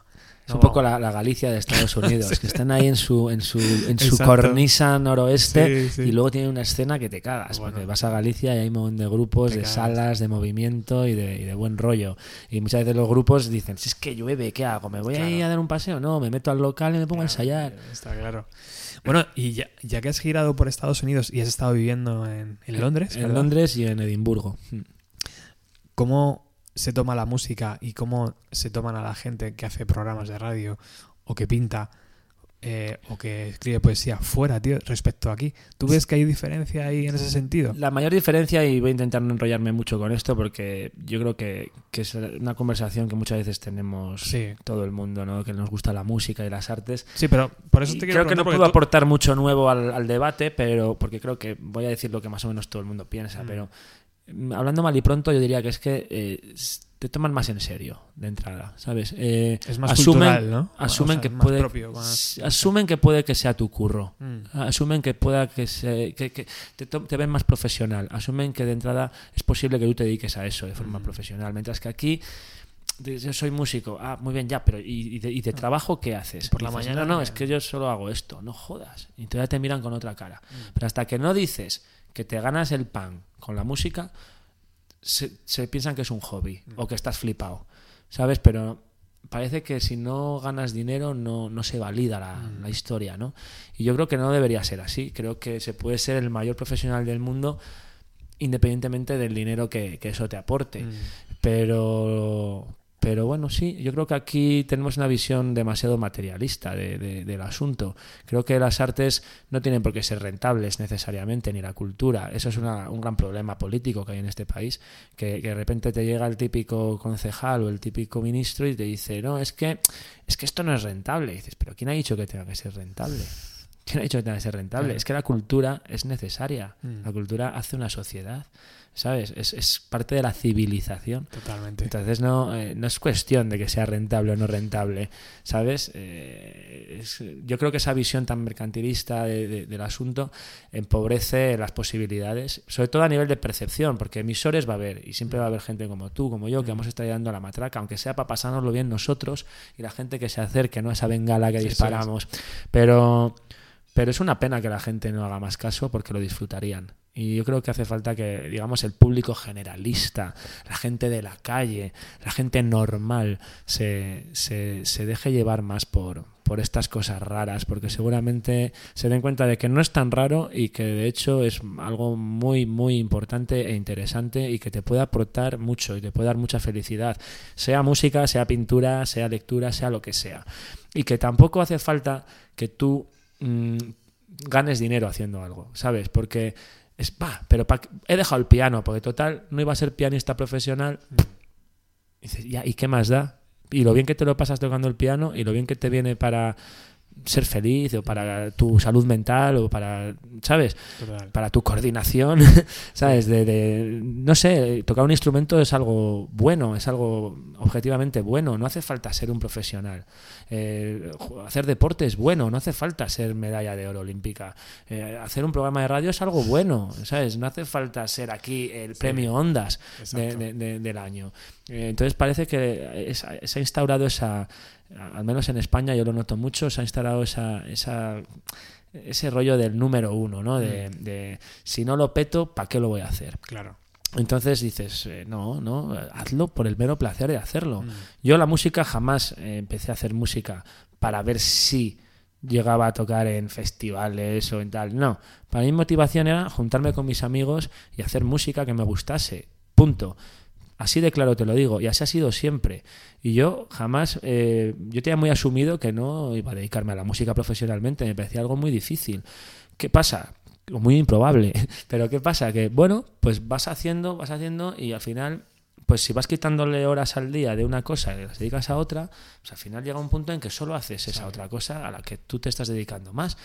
Es no un poco vamos". la, la Galicia de Estados Unidos, que están ahí en su, en su, en su cornisa noroeste Sí, sí. y luego tienen una escena que te cagas, Bueno. porque vas a Galicia y hay un montón de grupos, Te de cagas. salas, de movimiento y de, y de buen rollo. Y muchas veces los grupos dicen, si es que llueve, ¿qué hago? ¿Me voy a ir Claro. a dar un paseo? No, me meto al local y me pongo a ensayar. Está claro. Bueno, y ya, ya que has girado por Estados Unidos y has estado viviendo en, en Londres, En ¿verdad? Londres y en Edimburgo. Mm. ¿cómo se toma la música y cómo se toman a la gente que hace programas de radio o que pinta eh, o que escribe poesía fuera, tío, respecto a aquí? ¿Tú ves que hay diferencia ahí en ese sentido? La mayor diferencia, y voy a intentar no enrollarme mucho con esto, porque yo creo que, que es una conversación que muchas veces tenemos Sí. todo el mundo, ¿no? que nos gusta la música y las artes. Sí, pero por eso te quiero creo que no puedo aportar mucho nuevo al, al debate, pero porque creo que voy a decir lo que más o menos todo el mundo piensa, Mm. pero mm, hablando mal y pronto, yo diría que es que eh, te toman más en serio de entrada, ¿sabes? Eh, es más asumen, cultural, ¿no? asumen O sea, que más puede propio, más- asumen que puede que sea tu curro. Mm. Asumen que pueda que, se, que, que te, ven más profesional. Asumen que de entrada es posible que tú te dediques a eso de forma Mm. profesional. Mientras que aquí yo soy músico. Ah, muy bien, ya, pero ¿y, de, y de trabajo qué haces? Por la Dices, mañana, No, no, es que yo solo hago esto. No jodas. Y entonces te miran con otra cara. Mm. Pero hasta que no dices que te ganas el pan con la música, se, se piensan que es un hobby Mm. o que estás flipado. ¿Sabes? Pero parece que si no ganas dinero no, no se valida la, Mm. la historia, ¿no? Y yo creo que no debería ser así. Creo que se puede ser el mayor profesional del mundo independientemente del dinero que, que eso te aporte. Mm. Pero, pero bueno, sí, yo creo que aquí tenemos una visión demasiado materialista de- de- del asunto. Creo que las artes no tienen por qué ser rentables necesariamente, ni la cultura. Eso es una- un gran problema político que hay en este país, que, de repente te llega el típico concejal o el típico ministro y te dice, no, es que, es que esto no es rentable. Dices, pero ¿quién ha dicho que tenga que ser rentable? ¿Quién ha dicho que tenga que ser rentable? Claro. Es que la cultura es necesaria. Mm. La cultura hace una sociedad. ¿sabes? Es, es parte de la civilización. Totalmente. Entonces no, eh, no es cuestión de que sea rentable o no rentable, ¿sabes? Eh, es- yo creo que esa visión tan mercantilista de- de- del asunto empobrece las posibilidades, sobre todo a nivel de percepción, porque emisores va a haber y siempre va a haber gente como tú, como yo, que vamos a estar dando a la matraca, aunque sea para pasárnoslo bien nosotros y la gente que se acerque, no a esa bengala que Sí, disparamos. Pero, pero es una pena que la gente no haga más caso porque lo disfrutarían. Y yo creo que hace falta que, digamos, el público generalista, la gente de la calle, la gente normal, se, se, se deje llevar más por, por estas cosas raras, porque seguramente se den cuenta de que no es tan raro y que de hecho es algo muy, muy importante e interesante y que te puede aportar mucho y te puede dar mucha felicidad, sea música, sea pintura, sea lectura, sea lo que sea. Y que tampoco hace falta que tú mm, ganes dinero haciendo algo, ¿sabes? Porque es, va, pero pa- he dejado el piano, porque total, no iba a ser pianista profesional. Y dices, ya, ¿y qué más da? Y lo bien que te lo pasas tocando el piano y lo bien que te viene para ser feliz o para tu salud mental o para, ¿sabes? Total. Para tu coordinación, ¿sabes? De, de- no sé, tocar un instrumento es algo bueno, es algo objetivamente bueno, no hace falta ser un profesional. Eh, hacer deporte es bueno, no hace falta ser medalla de oro olímpica. Eh, hacer un programa de radio es algo bueno, ¿sabes? No hace falta ser aquí el premio Ondas de- de- del año. Eh, entonces parece que es- se ha instaurado esa, al menos en España yo lo noto mucho, se ha instalado esa, esa ese rollo del número uno, ¿no? De, de si no lo peto, ¿para qué lo voy a hacer? Claro. Entonces dices, eh, no, no, hazlo por el mero placer de hacerlo. Mm. Yo la música jamás eh, empecé a hacer música para ver si llegaba a tocar en festivales o en tal. No, para mí mi motivación era juntarme con mis amigos y hacer música que me gustase. Punto. Así de claro te lo digo, y así ha sido siempre. Y yo jamás, eh, yo tenía muy asumido que no iba a dedicarme a la música profesionalmente, me parecía algo muy difícil. ¿Qué pasa? O Muy improbable. Pero ¿qué pasa? Que bueno, pues vas haciendo, vas haciendo y al final pues si vas quitándole horas al día de una cosa y las dedicas a otra, pues al final llega un punto en que solo haces esa otra cosa a la que tú te estás dedicando más.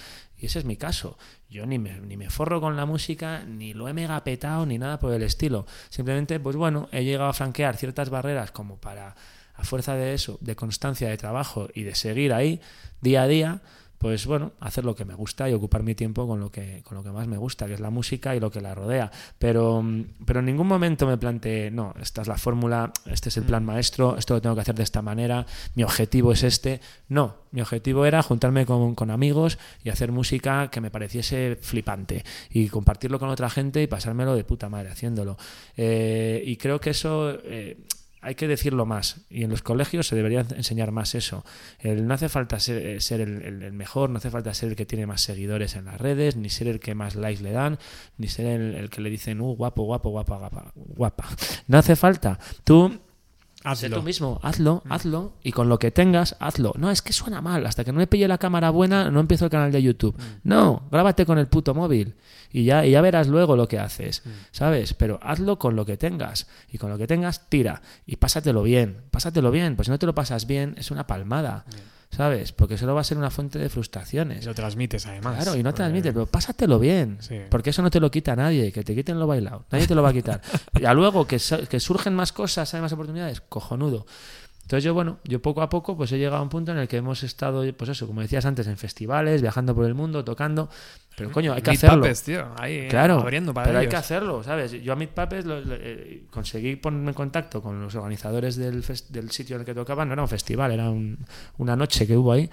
Y ese es mi caso. Yo ni me, ni me forro con la música, ni lo he megapetado, ni nada por el estilo. Simplemente, pues bueno, he llegado a franquear ciertas barreras como para, a fuerza de eso, de constancia de trabajo y de seguir ahí día a día, pues bueno, hacer lo que me gusta y ocupar mi tiempo con lo que, con lo que más me gusta, que es la música y lo que la rodea. Pero, mm, pero en ningún momento me planteé, no, esta es la fórmula, este es el plan maestro, esto lo tengo que hacer de esta manera, mi objetivo es este. No, mi objetivo era juntarme con, con amigos y hacer música que me pareciese flipante y compartirlo con otra gente y pasármelo de puta madre haciéndolo. Eh, y creo que eso... eh, hay que decirlo más y en los colegios se debería enseñar más eso. El, no hace falta ser, eh, ser el, mejor, no hace falta ser el que tiene más seguidores en las redes, ni ser el que más likes le dan, ni ser el, el que le dicen, uh, guapo, guapo, guapa, guapa, guapa. No hace falta. Tú Sé Hazlo. tú mismo, hazlo, hazlo y con lo que tengas, hazlo. No, es que suena mal. Hasta que no me pille la cámara buena, no empiezo el canal de YouTube. No, grábate con el puto móvil y ya, y ya verás luego lo que haces, ¿sabes? Pero hazlo con lo que tengas y con lo que tengas, tira y pásatelo bien. Pásatelo bien, pues si no te lo pasas bien, es una palmada, ¿sabes? Porque solo va a ser una fuente de frustraciones. Y lo transmites además. Claro, y no admites, pero pásatelo bien. Sí. Porque eso no te lo quita nadie. Que te quiten lo bailado. Nadie te lo va a quitar. Ya luego que, que surgen más cosas, hay más oportunidades, cojonudo. Entonces yo, bueno, yo poco a poco pues he llegado a un punto en el que hemos estado, pues eso, como decías antes, en festivales, viajando por el mundo, tocando. Pero coño, hay que Meet hacerlo. Puppets, tío, ahí, Claro, abriendo para pero hay ellos. que hacerlo, ¿sabes? Yo a Meet Puppets lo- lo- eh, conseguí ponerme en contacto con los organizadores del, del sitio en el que tocaban. No era un festival, era un- una noche que hubo ahí.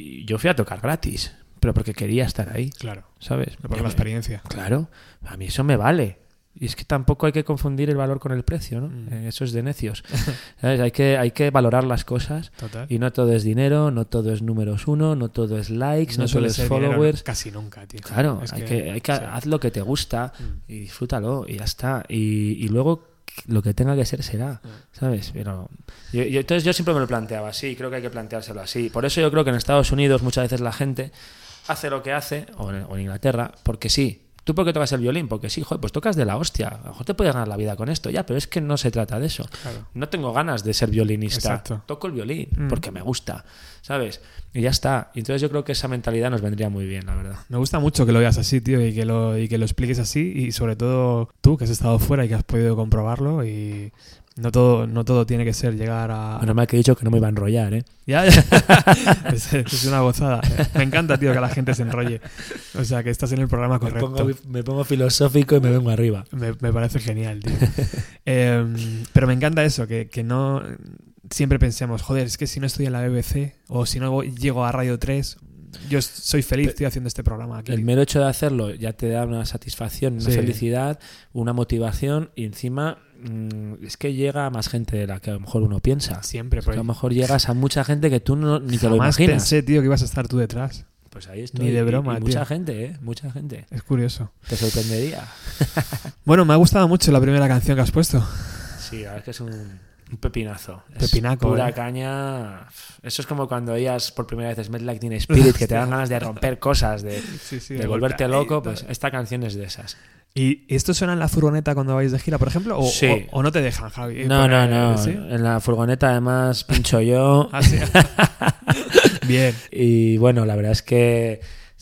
Y yo fui a tocar gratis, pero porque quería estar ahí, Claro, ¿sabes? por la experiencia. Claro, a mí eso me vale. Y es que tampoco hay que confundir el valor con el precio, ¿no? Mm. Eh, Eso es de necios. ¿Sabes? Hay, que, hay que valorar las cosas. Total. Y no todo es dinero, no todo es números uno, no todo es likes, no, todo suele es followers. casi nunca, tío. Claro, Es hay que, hay que- sí. haz lo que te gusta Mm. y disfrútalo y ya está. Y, y luego lo que tenga que ser será, ¿sabes? Pero yo- yo- entonces yo siempre me lo planteaba así, creo que hay que planteárselo así. Por eso yo creo que en Estados Unidos muchas veces la gente hace lo que hace, o en, o en Inglaterra, porque sí. ¿Tú por qué tocas el violín? Porque sí, joder, pues tocas de la hostia. A lo mejor te puedes ganar la vida con esto, ya, pero es que no se trata de eso. Claro. No tengo ganas de ser violinista. Exacto. Toco el violín Mm. porque me gusta, ¿sabes? Y ya está. Entonces yo creo que esa mentalidad nos vendría muy bien, la verdad. Me gusta mucho que lo veas así, tío, y que lo, y que lo expliques así, y sobre todo tú, que has estado fuera y que has podido comprobarlo, y no todo, no todo tiene que ser llegar a... Menos mal que he dicho que no me iba a enrollar, ¿eh? Ya, ya. es, es una gozada. Me encanta, tío, que la gente se enrolle. O sea, que estás en el programa Me correcto. pongo, me pongo filosófico y me vengo arriba. Me, me parece genial, tío. Eh, pero me encanta eso, que, que no siempre pensemos, joder, es que si no estoy en la BBC o si no llego a Radio 3, yo soy feliz, tío, haciendo este programa aquí. El mero hecho de hacerlo ya te da una satisfacción, una Sí. felicidad, una motivación y encima es que llega a más gente de la que a lo mejor uno piensa. Siempre, Es que a lo mejor llegas a mucha gente que tú no, ni te lo imaginas. pensé, tío, que ibas a estar tú detrás. Pues ahí estoy. Ni de broma, y mucha gente, ¿eh? Mucha gente. Es curioso. Te sorprendería. Bueno, me ha gustado mucho la primera canción que has puesto. Sí, la verdad es que es un, un pepinazo. Es Pepinaco, Pura ¿eh? caña. Eso es como cuando oías por primera vez Smell Like Teen Spirit, que te dan ganas de romper cosas, de, Sí, sí, de volverte loco. Pues esta canción es de esas. ¿Y esto suena en la furgoneta cuando vais de gira, por ejemplo? ¿O, Sí. o- o no te dejan, Javi? No, no, no. ¿sí? En la furgoneta además pincho yo. Ah, sí. Bien. Y bueno, la verdad es que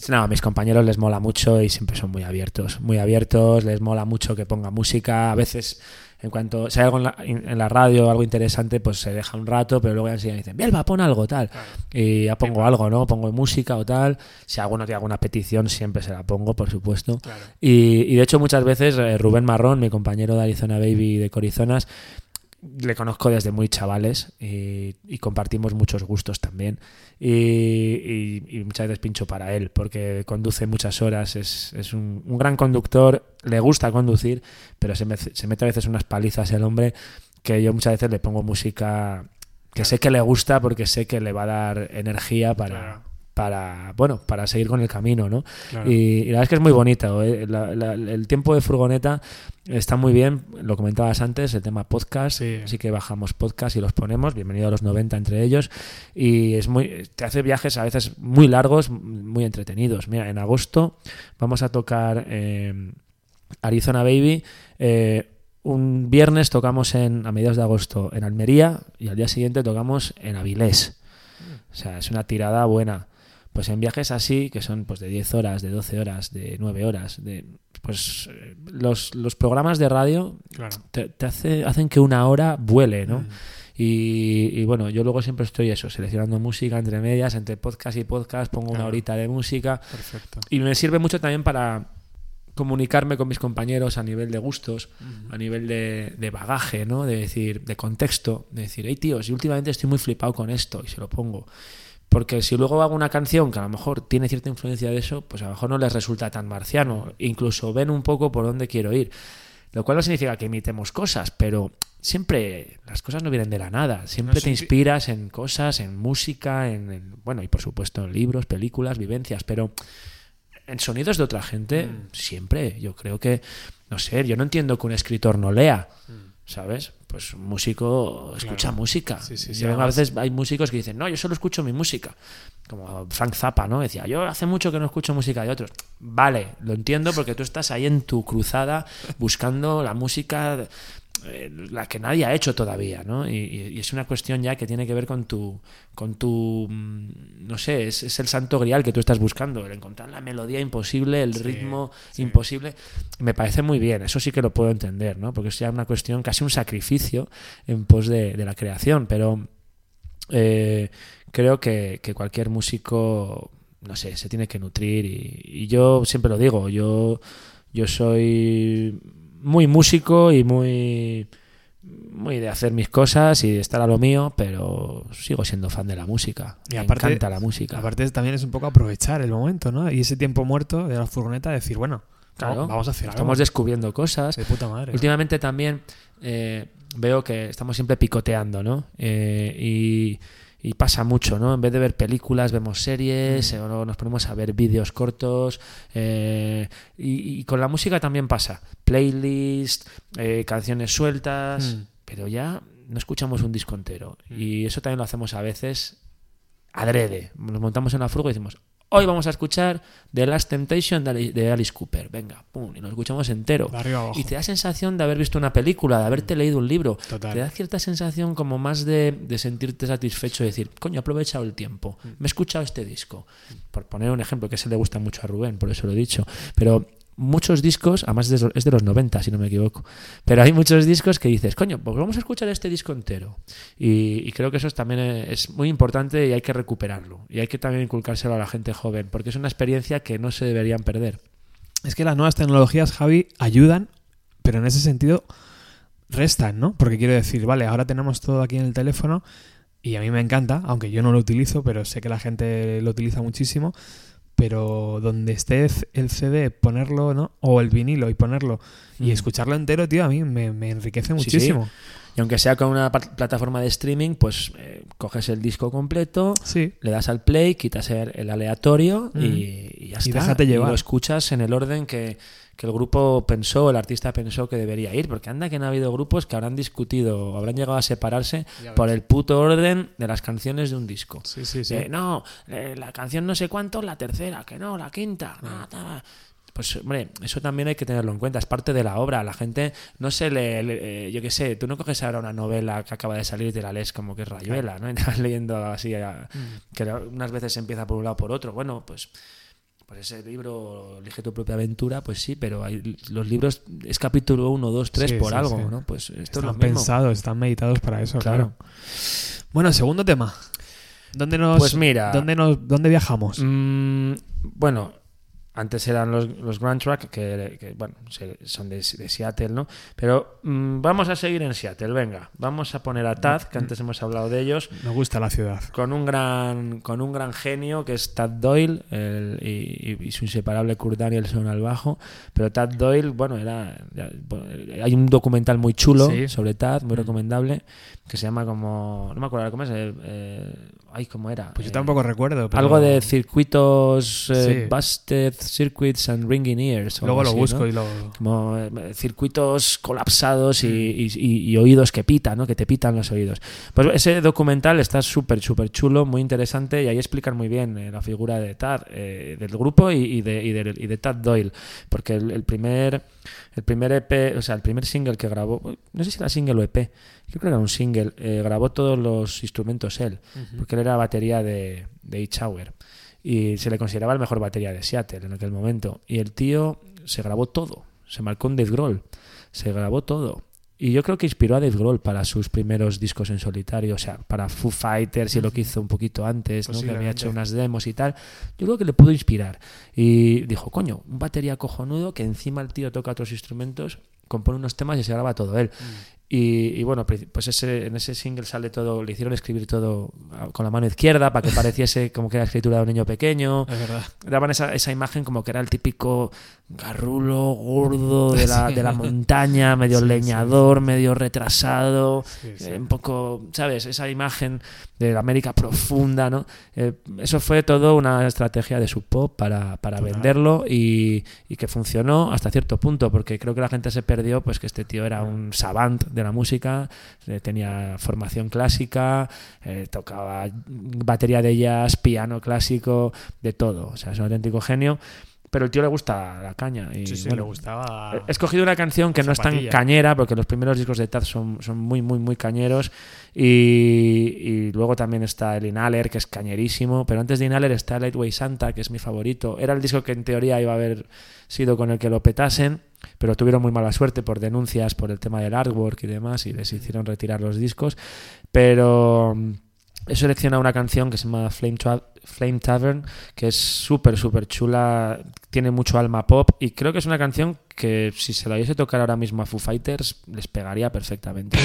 no, a mis compañeros les mola mucho y siempre son muy abiertos, muy abiertos, les mola mucho que ponga música, a veces en cuanto si hay algo en la, en la radio, algo interesante, pues se deja un rato, pero luego ya enseguida dicen, Bielba, pon algo, tal. Y ya pongo algo, ¿no? Pongo música o tal. Si alguno tiene alguna petición, siempre se la pongo, por supuesto. Claro. Y, y de hecho muchas veces eh, Rubén Marrón, mi compañero de Arizona Baby de Corizonas, le conozco desde muy chavales y, y compartimos muchos gustos también. Y, y- y muchas veces pincho para él porque conduce muchas horas, es, es un, un gran conductor, le gusta conducir, pero se, me- se mete a veces unas palizas el hombre que yo muchas veces le pongo música que sé que le gusta porque sé que le va a dar energía para, Claro. Para bueno, para seguir con el camino, ¿no? Claro. Y, y la verdad es que es muy bonito. ¿eh? La- la- el tiempo de furgoneta está muy bien. Lo comentabas antes, el tema podcast. Sí. Así que bajamos podcast y los ponemos. Bienvenido a los 90 entre ellos. Y es muy, te hace viajes a veces muy largos, muy entretenidos. Mira, en agosto vamos a tocar eh, Arizona Baby. Eh, un viernes tocamos en, a mediados de agosto en Almería y al día siguiente tocamos en Avilés. O sea, es una tirada buena. Pues en viajes así, que son pues de 10 horas, de 12 horas, de 9 horas, de pues eh, los, los programas de radio Claro. te, te hace, hacen que una hora vuele, ¿no? Mm. Y, y bueno, yo luego siempre estoy eso, seleccionando música entre medias, entre podcast y podcast, pongo una horita de música Perfecto. y me sirve mucho también para comunicarme con mis compañeros a nivel de gustos, a nivel de, de bagaje, ¿no? De decir, de contexto, de decir, hey tíos, yo últimamente estoy muy flipado con esto y se lo pongo. Porque si luego hago una canción que a lo mejor tiene cierta influencia de eso, pues a lo mejor no les resulta tan marciano. Incluso ven un poco por dónde quiero ir. Lo cual no significa que imitemos cosas, pero siempre las cosas no vienen de la nada. Siempre No, te inspiras en cosas, en música, en, en- bueno, y por supuesto en libros, películas, vivencias, pero en sonidos de otra gente, Mm. siempre. Yo creo que, no sé, yo no entiendo que un escritor no lea, Mm. ¿sabes? Pues un músico escucha Claro. música. Sí, sí, sí, a veces hay músicos que dicen, no, yo solo escucho mi música. Como Frank Zappa, ¿no? Decía, yo hace mucho que no escucho música de otros. Vale, lo entiendo porque tú estás ahí en tu cruzada buscando la música eh, la que nadie ha hecho todavía, ¿no? Y, es una cuestión ya que tiene que ver con tu, con tu, mm, no sé, es, es el santo grial que tú estás buscando, el encontrar la melodía imposible, el Sí, ritmo sí. imposible. Me parece muy bien, eso sí que lo puedo entender, ¿no? Porque es ya una cuestión, casi un sacrificio en pos de, de la creación, pero eh, creo que, que cualquier músico, no sé, se tiene que nutrir y, y yo siempre lo digo, yo, yo soy muy músico y muy muy de hacer mis cosas y de estar a lo mío, pero sigo siendo fan de la música. Y Me aparte- encanta la música. Aparte también es un poco aprovechar el momento, ¿no? Y ese tiempo muerto de la furgoneta, decir, bueno, Claro, vamos a hacer Estamos algo. descubriendo cosas. de puta madre. Últimamente también eh, veo que estamos siempre picoteando, ¿no? Eh, y, y pasa mucho, ¿no? En vez de ver películas, vemos series, eh, o nos ponemos a ver vídeos cortos. eh, y, y con la música también pasa. Playlist, eh, canciones sueltas, Mm. pero ya no escuchamos un disco entero. Y eso también lo hacemos a veces adrede. Nos montamos en la furgo y decimos, Hoy vamos a escuchar The Last Temptation de Alice Cooper. Venga, pum, y lo escuchamos entero. Y te da sensación de haber visto una película, de haberte leído un libro. Te da cierta sensación como más de, de sentirte satisfecho y decir, coño, he aprovechado el tiempo, me he escuchado este disco. Por poner un ejemplo que se le gusta mucho a Rubén, por eso lo he dicho. Pero muchos discos, además es de los 90, si no me equivoco, pero hay muchos discos que dices, coño, pues vamos a escuchar este disco entero. Y, creo que eso también es muy importante y hay que recuperarlo. Y hay que también inculcárselo a la gente joven, porque es una experiencia que no se deberían perder. Es que las nuevas tecnologías, Javi, ayudan, pero en ese sentido restan, ¿no? Porque quiero decir, vale, ahora tenemos todo aquí en el teléfono y a mí me encanta, aunque yo no lo utilizo, pero sé que la gente lo utiliza muchísimo pero donde esté el CD, ponerlo, ¿no? O el vinilo y ponerlo y escucharlo entero, tío, a mí me, enriquece muchísimo. Y aunque sea con una plataforma de streaming, pues eh, coges el disco completo, le das al play, quitas el, aleatorio y, ya está. Y lo escuchas en el orden que, que el grupo pensó, el artista pensó que debería ir, porque anda que no ha habido grupos que habrán discutido habrán llegado a separarse por el puto orden de las canciones de un disco. Sí, sí, sí. no, eh, la canción no sé cuánto, la tercera, que no, la quinta. Ah. pues hombre, eso también hay que tenerlo en cuenta, es parte de la obra. La gente no se lee, eh, yo qué sé, tú no coges ahora una novela que acaba de salir y te la lees como que es rayuela, ¿no? Y te vas leyendo así, mm. que unas veces empieza por un lado por otro. Bueno, pues pues ese libro, Elige tu propia aventura, pues sí, pero hay, los libros es capítulo 1, 2, 3 por algo, ¿no? Pues esto están es lo pensados, están meditados para eso, claro. Bueno, segundo tema. ¿Dónde nos, pues mira, ¿dónde, nos, dónde viajamos? Mm, bueno, antes eran los, los Grand Track, que, bueno, son de, Seattle, ¿no? Pero mm, vamos a seguir en Seattle, venga. Vamos a poner a Tad, que antes hemos hablado de ellos. Me gusta la ciudad. Con un gran, con un gran genio que es Tad Doyle y, su inseparable Kurt Danielson al bajo. Pero Tad Doyle, bueno, era hay un documental muy chulo sobre Tad, muy mm. recomendable, que se llama como... No me acuerdo cómo es. Eh, eh, ay, ¿cómo era? Pues yo tampoco recuerdo. Algo de circuitos eh, busted circuits and ringing ears. Luego lo busco y lo... Como eh, circuitos colapsados y, oídos que pitan, ¿no? Que te pitan los oídos. Pues ese documental está súper, súper chulo, muy interesante y ahí explican muy bien eh, la figura de Tad, del grupo y, de, de, Tad Doyle. Porque el, primer... El primer EP, o sea, el primer single que grabó, no sé si era single o EP, yo creo que era un single, grabó todos los instrumentos él, porque él era batería de, de Each Hour y se le consideraba el mejor batería de Seattle en aquel momento. Y el tío se grabó todo, se marcó un Dave Grohl, se grabó todo. Y yo creo que inspiró a Dave Grohl para sus primeros discos en solitario, o sea, para Foo Fighters y lo que hizo un poquito antes, ¿no? que había hecho unas demos y tal. Yo creo que le pudo inspirar. Y dijo, coño, un batería cojonudo que encima el tío toca otros instrumentos, compone unos temas y se graba todo él. Mm. Y, bueno, pues ese, en ese single sale todo, le hicieron escribir todo con la mano izquierda para que pareciese como que era escritura de un niño pequeño. Es verdad. Daban esa, esa imagen como que era el típico garrulo gordo de la, de la montaña, medio leñador, medio retrasado, eh, un poco, ¿sabes? Esa imagen de la América profunda, ¿no? Eh, eso fue todo una estrategia de su pop para, para venderlo y, y, que funcionó hasta cierto punto, porque creo que la gente se perdió pues que este tío era un savant de la música, eh, tenía formación clásica, tocaba batería de jazz, piano clásico, de todo, o sea, es un auténtico genio pero el tío le gusta la caña. Y, sí, sí, le gustaba. He escogido una canción que no es tan cañera, porque los primeros discos de Tad son, son muy, muy, muy cañeros. Y, luego también está el Inhaler, que es cañerísimo. Pero antes de Inhaler está Lightway Santa, que es mi favorito. Era el disco que en teoría iba a haber sido con el que lo petasen, pero tuvieron muy mala suerte por denuncias por el tema del artwork y demás, y les hicieron retirar los discos. Pero he seleccionado una canción que se llama Flame, Tavern, que es súper, súper chula, tiene mucho alma pop y creo que es una canción que si se la diese tocar ahora mismo a Foo Fighters les pegaría perfectamente.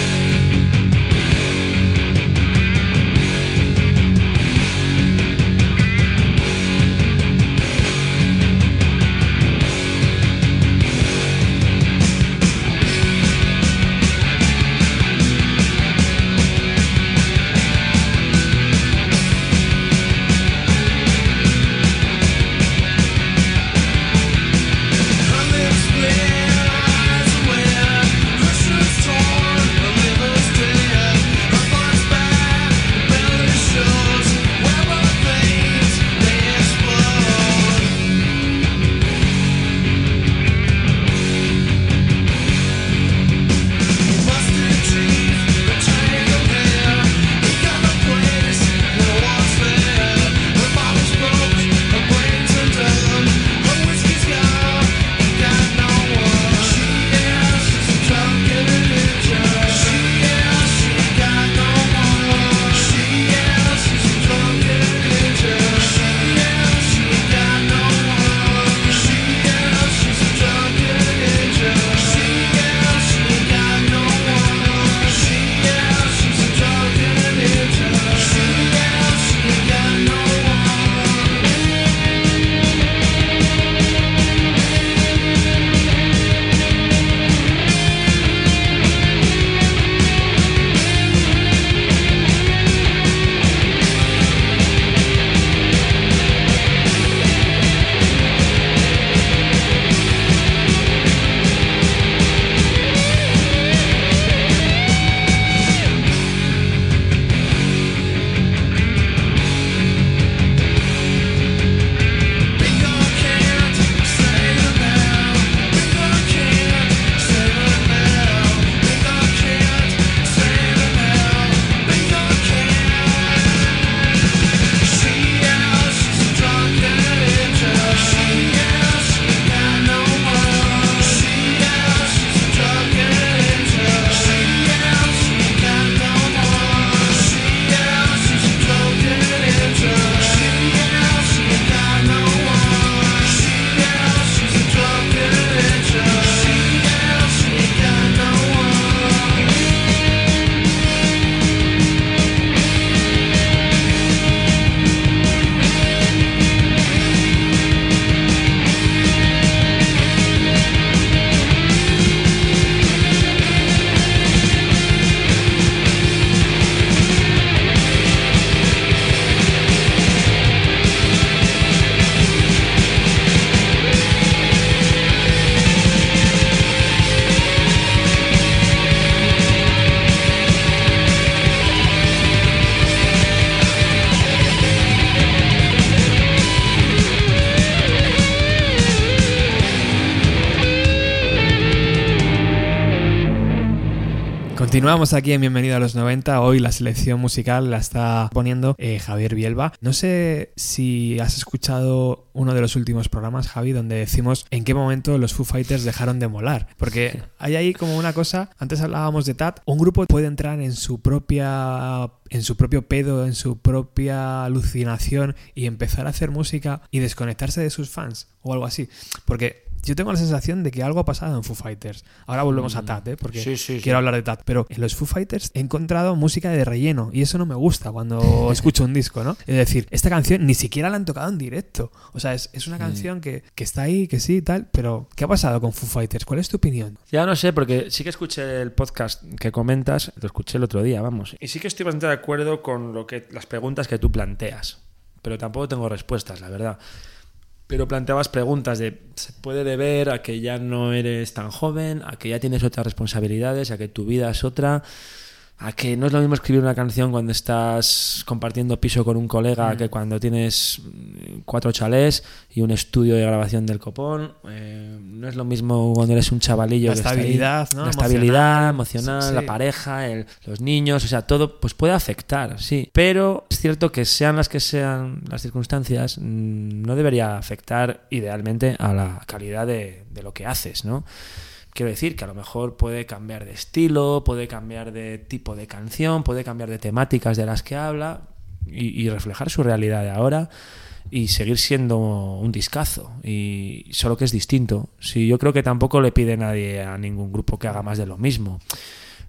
Continuamos aquí en Bienvenido a los 90. Hoy la selección musical la está poniendo eh, Javier Bielba. No sé si has escuchado uno de los últimos programas, Javi, donde decimos en qué momento los Foo Fighters dejaron de molar. Porque hay ahí como una cosa, antes hablábamos de TAT, un grupo puede entrar en su propia en su propio pedo, en su propia alucinación y empezar a hacer música y desconectarse de sus fans o algo así. Porque yo tengo la sensación de que algo ha pasado en Foo Fighters. Ahora volvemos a Mm. Tat, ¿eh? porque Sí, sí, quiero sí. hablar de Tat. Pero en los Foo Fighters he encontrado música de relleno y eso no me gusta cuando escucho un disco, ¿no? Es decir, esta canción ni siquiera la han tocado en directo. O sea, es, es una canción que, que está ahí, que sí y tal, pero ¿qué ha pasado con Foo Fighters? ¿Cuál es tu opinión? Ya no sé, porque sí que escuché el podcast que comentas, lo escuché el otro día, vamos. Y sí que estoy bastante de acuerdo con lo que las preguntas que tú planteas, pero tampoco tengo respuestas, la verdad. Pero planteabas preguntas de se puede deber a que ya no eres tan joven, a que ya tienes otras responsabilidades, a que tu vida es otra, a que no es lo mismo escribir una canción cuando estás compartiendo piso con un colega Mm. que cuando tienes mm, cuatro chalés y un estudio de grabación del copón. Eh, no es lo mismo cuando eres un chavalillo. La que está ahí. estabilidad, ¿no? La estabilidad Emocional. Sí, la pareja, el- los niños, o sea, todo pues puede afectar, sí. Pero es cierto que sean las que sean las circunstancias, mm, no debería afectar idealmente a la calidad de, de lo que haces, ¿no? Quiero decir que a lo mejor puede cambiar de estilo, puede cambiar de tipo de canción, puede cambiar de temáticas de las que habla y, reflejar su realidad de ahora y seguir siendo un discazo y solo que es distinto. Sí, yo creo que tampoco le pide nadie a ningún grupo que haga más de lo mismo.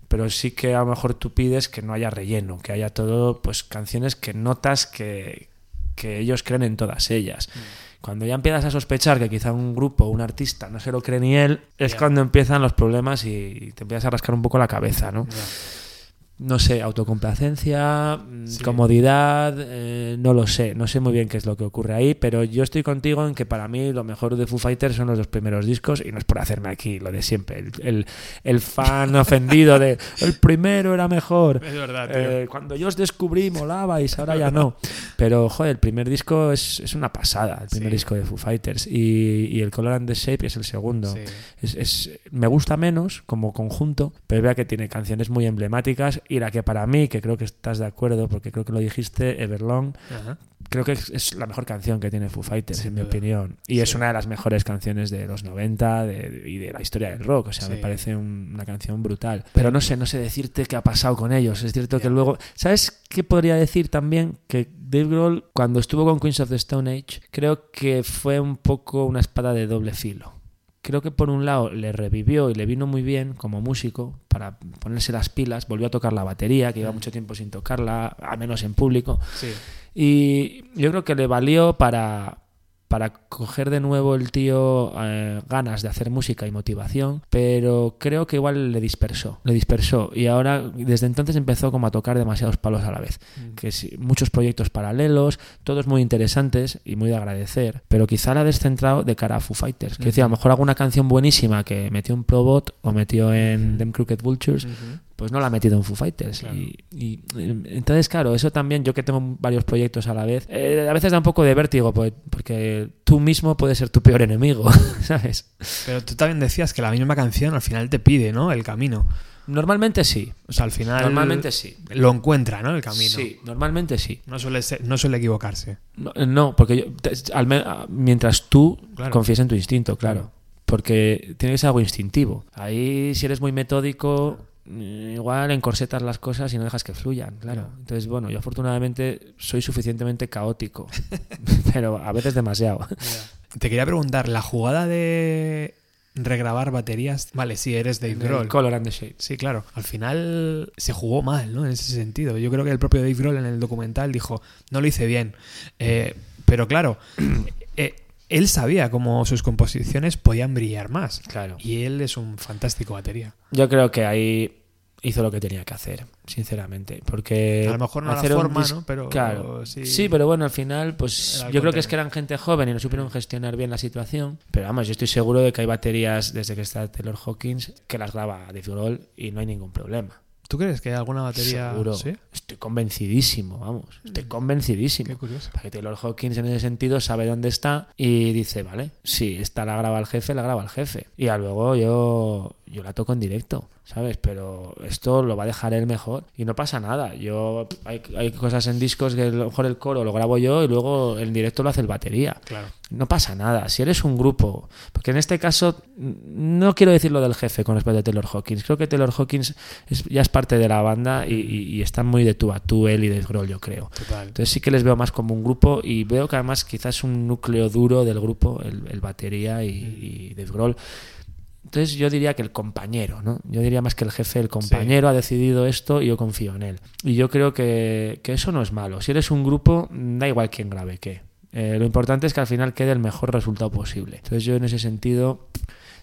Pero sí que a lo mejor tú pides que no haya relleno, que haya todo, pues canciones que notas que, que ellos creen en todas ellas. Cuando ya empiezas a sospechar que quizá un grupo, un artista, no se lo cree ni él, es cuando empiezan los problemas y te empiezas a rascar un poco la cabeza, ¿no? No sé, autocomplacencia, mm, Sí. comodidad, eh, no lo sé, no sé muy bien qué es lo que ocurre ahí, pero yo estoy contigo en que para mí lo mejor de Foo Fighters son los dos primeros discos y no es por hacerme aquí lo de siempre, el, el- el fan ofendido de el primero era mejor. Es verdad, Eh, cuando yo os descubrí molabais, ahora ya no. Pero, joder, el primer disco es, es una pasada, el primer Sí. disco de Foo Fighters. Y, y el Color and the Shape es el segundo. Sí. Es, es- me gusta menos como conjunto, pero vea que tiene canciones muy emblemáticas y la que para mí, que creo que estás de acuerdo, porque creo que lo dijiste, Everlong, Ajá. creo que es, es la mejor canción que tiene Foo Fighters, en mi opinión. Y es una de las mejores canciones de los 90 de- y de la historia del rock. O sea, me parece un- una canción brutal. Pero no sé, no sé decirte qué ha pasado con ellos. Es cierto que luego... ¿Sabes qué podría decir también? Que Dave Grohl, cuando estuvo con Queens of the Stone Age, creo que fue un poco una espada de doble filo. Creo que por un lado le revivió y le vino muy bien como músico para ponerse las pilas, volvió a tocar la batería, que Mm. mucho tiempo sin tocarla, al menos en público. Sí. Y yo creo que le valió para, para coger de nuevo el tío eh, ganas de hacer música y motivación, pero creo que igual le dispersó, le dispersó. Y ahora desde entonces empezó como a tocar demasiados palos a la vez, Mm. que sí, muchos proyectos paralelos, todos muy interesantes y muy de agradecer, pero quizá la ha descentrado de cara a Foo Fighters, que decía, a lo mejor alguna canción buenísima que metió en Probot o metió en Them Crooked Vultures. Pues no la ha metido en Foo Fighters. Claro. Y, y, eh, entonces, claro, eso también, yo que tengo varios proyectos a la vez, eh, a veces da un poco de vértigo, pues, porque tú mismo puedes ser tu peor enemigo, ¿sabes? Pero tú también decías que la misma canción al final te pide, ¿no? El camino. Normalmente sí. O sea, al final Normalmente sí. lo encuentra, ¿no? El camino. Sí, normalmente sí. No suele, ser- no suele equivocarse. No, no, porque yo, te- al men- a- mientras tú Claro. confíes en tu instinto, claro. Claro. Porque tiene que ser algo instintivo. Ahí, si eres muy metódico, igual encorsetas las cosas y no dejas que fluyan, claro. Entonces, bueno, yo afortunadamente soy suficientemente caótico, pero a veces demasiado. Te quería preguntar, la jugada de regrabar baterías. Vale, sí, eres Dave Grohl. Color and the Shape. Sí, claro. Al final se jugó mal, ¿no? En ese sentido. Yo creo que el propio Dave Grohl en el documental dijo, no lo hice bien. Eh, pero claro, eh, él sabía cómo sus composiciones podían brillar más. Claro. Y él es un fantástico batería. Yo creo que ahí hizo lo que tenía que hacer, sinceramente. Porque A lo mejor no la hacer un forma, ¿no? Pero Claro. sí. Sí. pero bueno, al final, pues yo creo que es que eran gente joven y no supieron gestionar bien la situación. Pero vamos, yo estoy seguro de que hay baterías desde que está Taylor Hawkins que las graba Dave Grohl y no hay ningún problema. ¿Tú crees que hay alguna batería? Seguro. Sí. Estoy convencidísimo, vamos. Estoy convencidísimo. Qué curioso. Porque Taylor Hawkins en ese sentido sabe dónde está y dice, vale, si esta la graba el jefe, la graba el jefe. Y luego yo, yo la toco en directo. ¿Sabes? Pero esto lo va a dejar él mejor y no pasa nada. Yo hay, hay cosas en discos que a lo mejor el coro lo grabo yo y luego el directo lo hace el batería. Claro. No pasa nada. Si eres un grupo, porque en este caso no quiero decir lo del jefe con respecto a Taylor Hawkins. Creo que Taylor Hawkins es- ya es parte de la banda y, y, y están muy de tú a tú él y de Grohl, yo creo. Total. Entonces sí que les veo más como un grupo y veo que además quizás un núcleo duro del grupo, el, el batería y, y Dave Grohl. Entonces yo diría que el compañero, ¿no? Yo diría más que el jefe, el compañero ha decidido esto y yo confío en él. Y yo creo que, que eso no es malo. Si eres un grupo, da igual quién grabe qué. Eh, lo importante es que al final quede el mejor resultado posible. Entonces yo en ese sentido,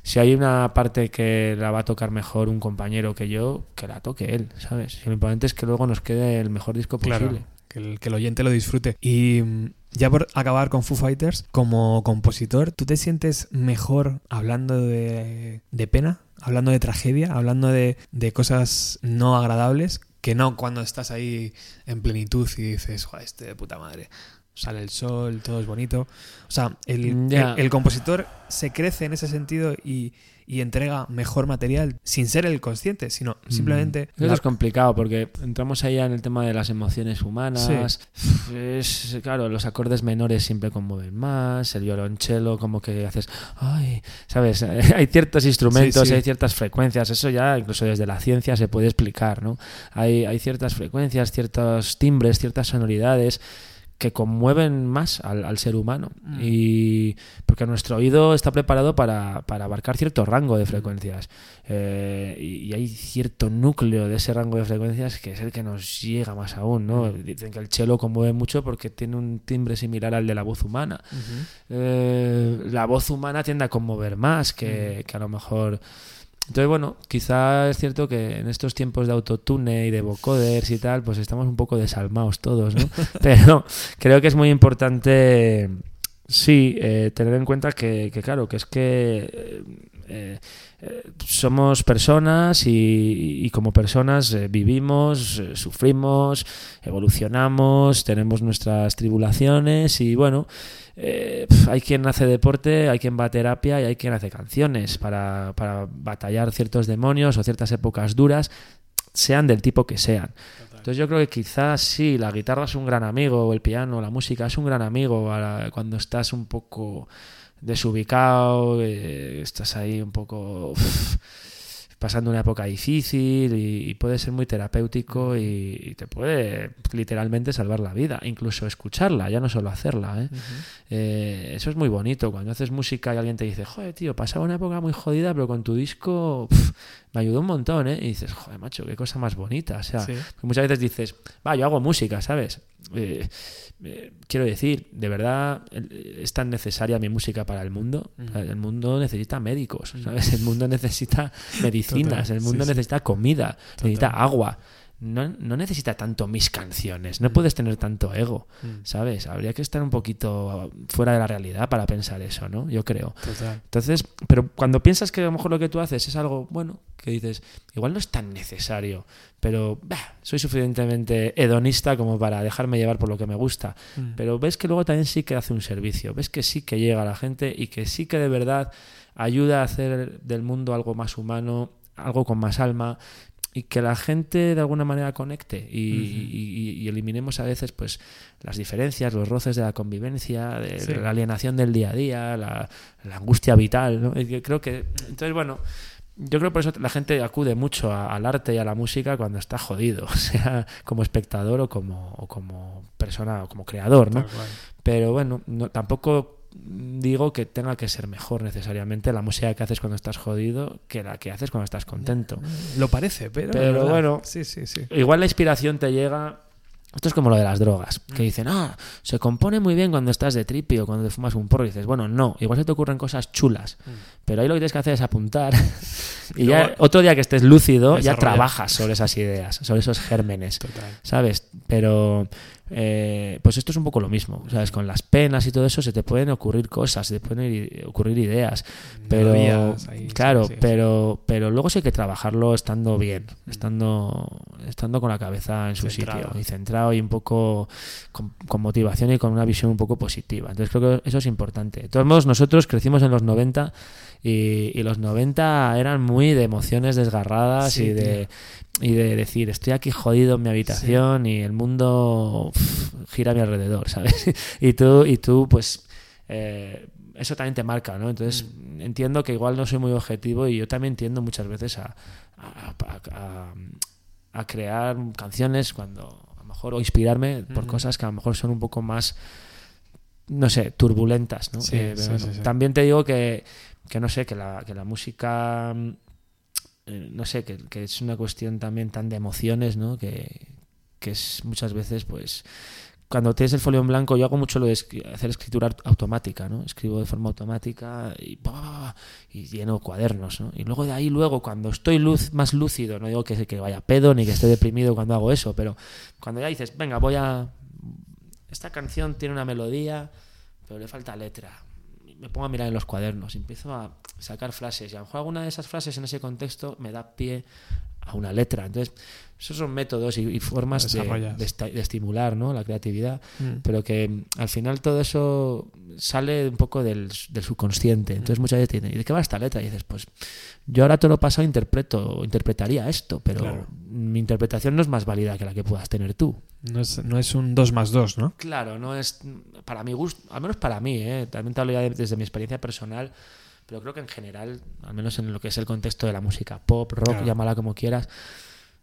si hay una parte que la va a tocar mejor un compañero que yo, que la toque él, ¿sabes? Y lo importante es que luego nos quede el mejor disco Claro, posible. Que el, que el oyente lo disfrute. Y mm, ya por acabar con Foo Fighters, como compositor, ¿tú te sientes mejor hablando de, de pena, hablando de tragedia, hablando de, de cosas no agradables, que no cuando estás ahí en plenitud y dices, joder, este de puta madre? Sale el sol, todo es bonito. O sea, el, Ya. el- el compositor se crece en ese sentido y, y entrega mejor material sin ser el consciente, sino simplemente... Eso la- es complicado porque entramos ahí en el tema de las emociones humanas. Es, claro, los acordes menores siempre conmueven más, el violonchelo como que haces, ay, ¿sabes? hay ciertos instrumentos, Sí, sí. hay ciertas frecuencias, eso ya incluso desde la ciencia se puede explicar, ¿no? Hay, hay ciertas frecuencias, ciertos timbres, ciertas sonoridades que conmueven más al, al ser humano Mm. y porque nuestro oído está preparado para, para abarcar cierto rango de frecuencias Eh, y, y hay cierto núcleo de ese rango de frecuencias que es el que nos llega más aún ¿no? dicen que el cello conmueve mucho porque tiene un timbre similar al de la voz humana. Eh, la voz humana tiende a conmover más que, que a lo mejor entonces, bueno, quizá es cierto que en estos tiempos de autotune y de vocoders y tal, pues estamos un poco desalmados todos, ¿no? Pero creo que es muy importante, sí, eh, tener en cuenta que, que, claro, que es que eh, eh, somos personas y, y como personas eh, vivimos, sufrimos, evolucionamos, tenemos nuestras tribulaciones y bueno, eh, hay quien hace deporte, hay quien va a terapia y hay quien hace canciones para, para batallar ciertos demonios o ciertas épocas duras, sean del tipo que sean. Entonces yo creo que quizás sí, la guitarra es un gran amigo, o el piano, la música es un gran amigo cuando estás un poco desubicado, eh, estás ahí un poco pasando una época difícil y, y puede ser muy terapéutico y, y te puede literalmente salvar la vida, incluso escucharla, ya no solo hacerla. ¿eh? Eh, eso es muy bonito, cuando haces música y alguien te dice, joder, tío, pasaba una época muy jodida, pero con tu disco me ayudó un montón, ¿eh? Y dices, joder, macho, qué cosa más bonita. O sea, Sí. que muchas veces dices, va, yo hago música, ¿sabes? Eh, eh, quiero decir, de verdad es tan necesaria mi música para el mundo. Mm. El mundo necesita médicos, ¿sabes? El mundo necesita medicinas, Total, el mundo sí, sí. necesita comida, necesita agua. No, no necesita tanto mis canciones, no puedes tener tanto ego, Mm. ¿sabes? Habría que estar un poquito fuera de la realidad para pensar eso, ¿no? Yo creo. Total. Entonces, pero cuando piensas que a lo mejor lo que tú haces es algo bueno, que dices, igual no es tan necesario, pero bah, soy suficientemente hedonista como para dejarme llevar por lo que me gusta. Mm. Pero ves que luego también sí que hace un servicio, ves que sí que llega a la gente y que sí que de verdad ayuda a hacer del mundo algo más humano, algo con más alma y que la gente de alguna manera conecte y, Ujú. y- y eliminemos a veces pues las diferencias, los roces de la convivencia, de Sí. la alienación del día a día, la, la angustia vital. ¿no? Y que creo que entonces bueno, yo creo por eso la gente acude mucho a- al arte y a la música cuando está jodido, sea como espectador o como, o como persona o como creador, ¿no? Pero bueno, no, tampoco digo que tenga que ser mejor necesariamente la música que haces cuando estás jodido que la que haces cuando estás contento. Lo parece, pero. Bueno. Sí, sí, sí. Igual la inspiración te llega. Esto es como lo de las drogas, que dicen, ah, se compone muy bien cuando estás de tripi o cuando te fumas un porro. Y dices, bueno, no, igual se te ocurren cosas chulas, pero ahí lo que tienes que hacer es apuntar. y ya otro día que estés lúcido, ya trabajas sobre esas ideas, sobre esos gérmenes. Total. ¿sabes? Pero eh, pues esto es un poco lo mismo, ¿sabes? Con las penas y todo eso se te pueden ocurrir cosas, se te pueden ocurrir ideas, pero claro, pero pero luego sí hay que trabajarlo estando bien, mm. estando estando con la cabeza en su sitio y centrado y un poco con, motivación y con una visión un poco positiva. Entonces creo que eso es importante. De todos modos, nosotros crecimos en los 90 y, los 90 eran muy de emociones desgarradas y de y de decir, estoy aquí jodido en mi habitación y el mundo gira a mi alrededor, ¿sabes? y tú, y tú pues, eh, eso también te marca, ¿no? Entonces, mm. entiendo que igual no soy muy objetivo y yo también tiendo muchas veces a, a, crear canciones cuando, a lo mejor, o inspirarme por cosas que a lo mejor son un poco más, no sé, turbulentas, ¿no? Eh, también te digo que, que, no sé, que la, que la música eh, no sé, que, es una cuestión también tan de emociones, ¿no? Que, es muchas veces, pues, cuando tienes el folio en blanco, yo hago mucho lo de hacer escritura automática, ¿no? Escribo de forma automática y, y lleno cuadernos, ¿no? Y luego de ahí, luego, cuando estoy luz, más lúcido, no digo que, que vaya pedo ni que esté deprimido cuando hago eso, pero cuando ya dices, venga, voy a... Esta canción tiene una melodía, pero le falta letra me pongo a mirar en los cuadernos, empiezo a sacar frases y a lo mejor alguna de esas frases en ese contexto me da pie a una letra. Entonces, esos son métodos y, formas de, estimular ¿no? la creatividad, mm. pero que al final todo eso sale un poco del, subconsciente. Entonces, mm. muchas veces dicen, ¿y de qué va esta letra? Y dices, pues yo ahora todo lo pasado interpreto, interpretaría esto, pero mi interpretación no es más válida que la que puedas tener tú. No es, no es un 2 más 2, ¿no? Claro, no es para mi gusto, al menos para mí, ¿eh? también te hablo ya desde mi experiencia personal, pero creo que en general, al menos en lo que es el contexto de la música pop, rock, llámala como quieras,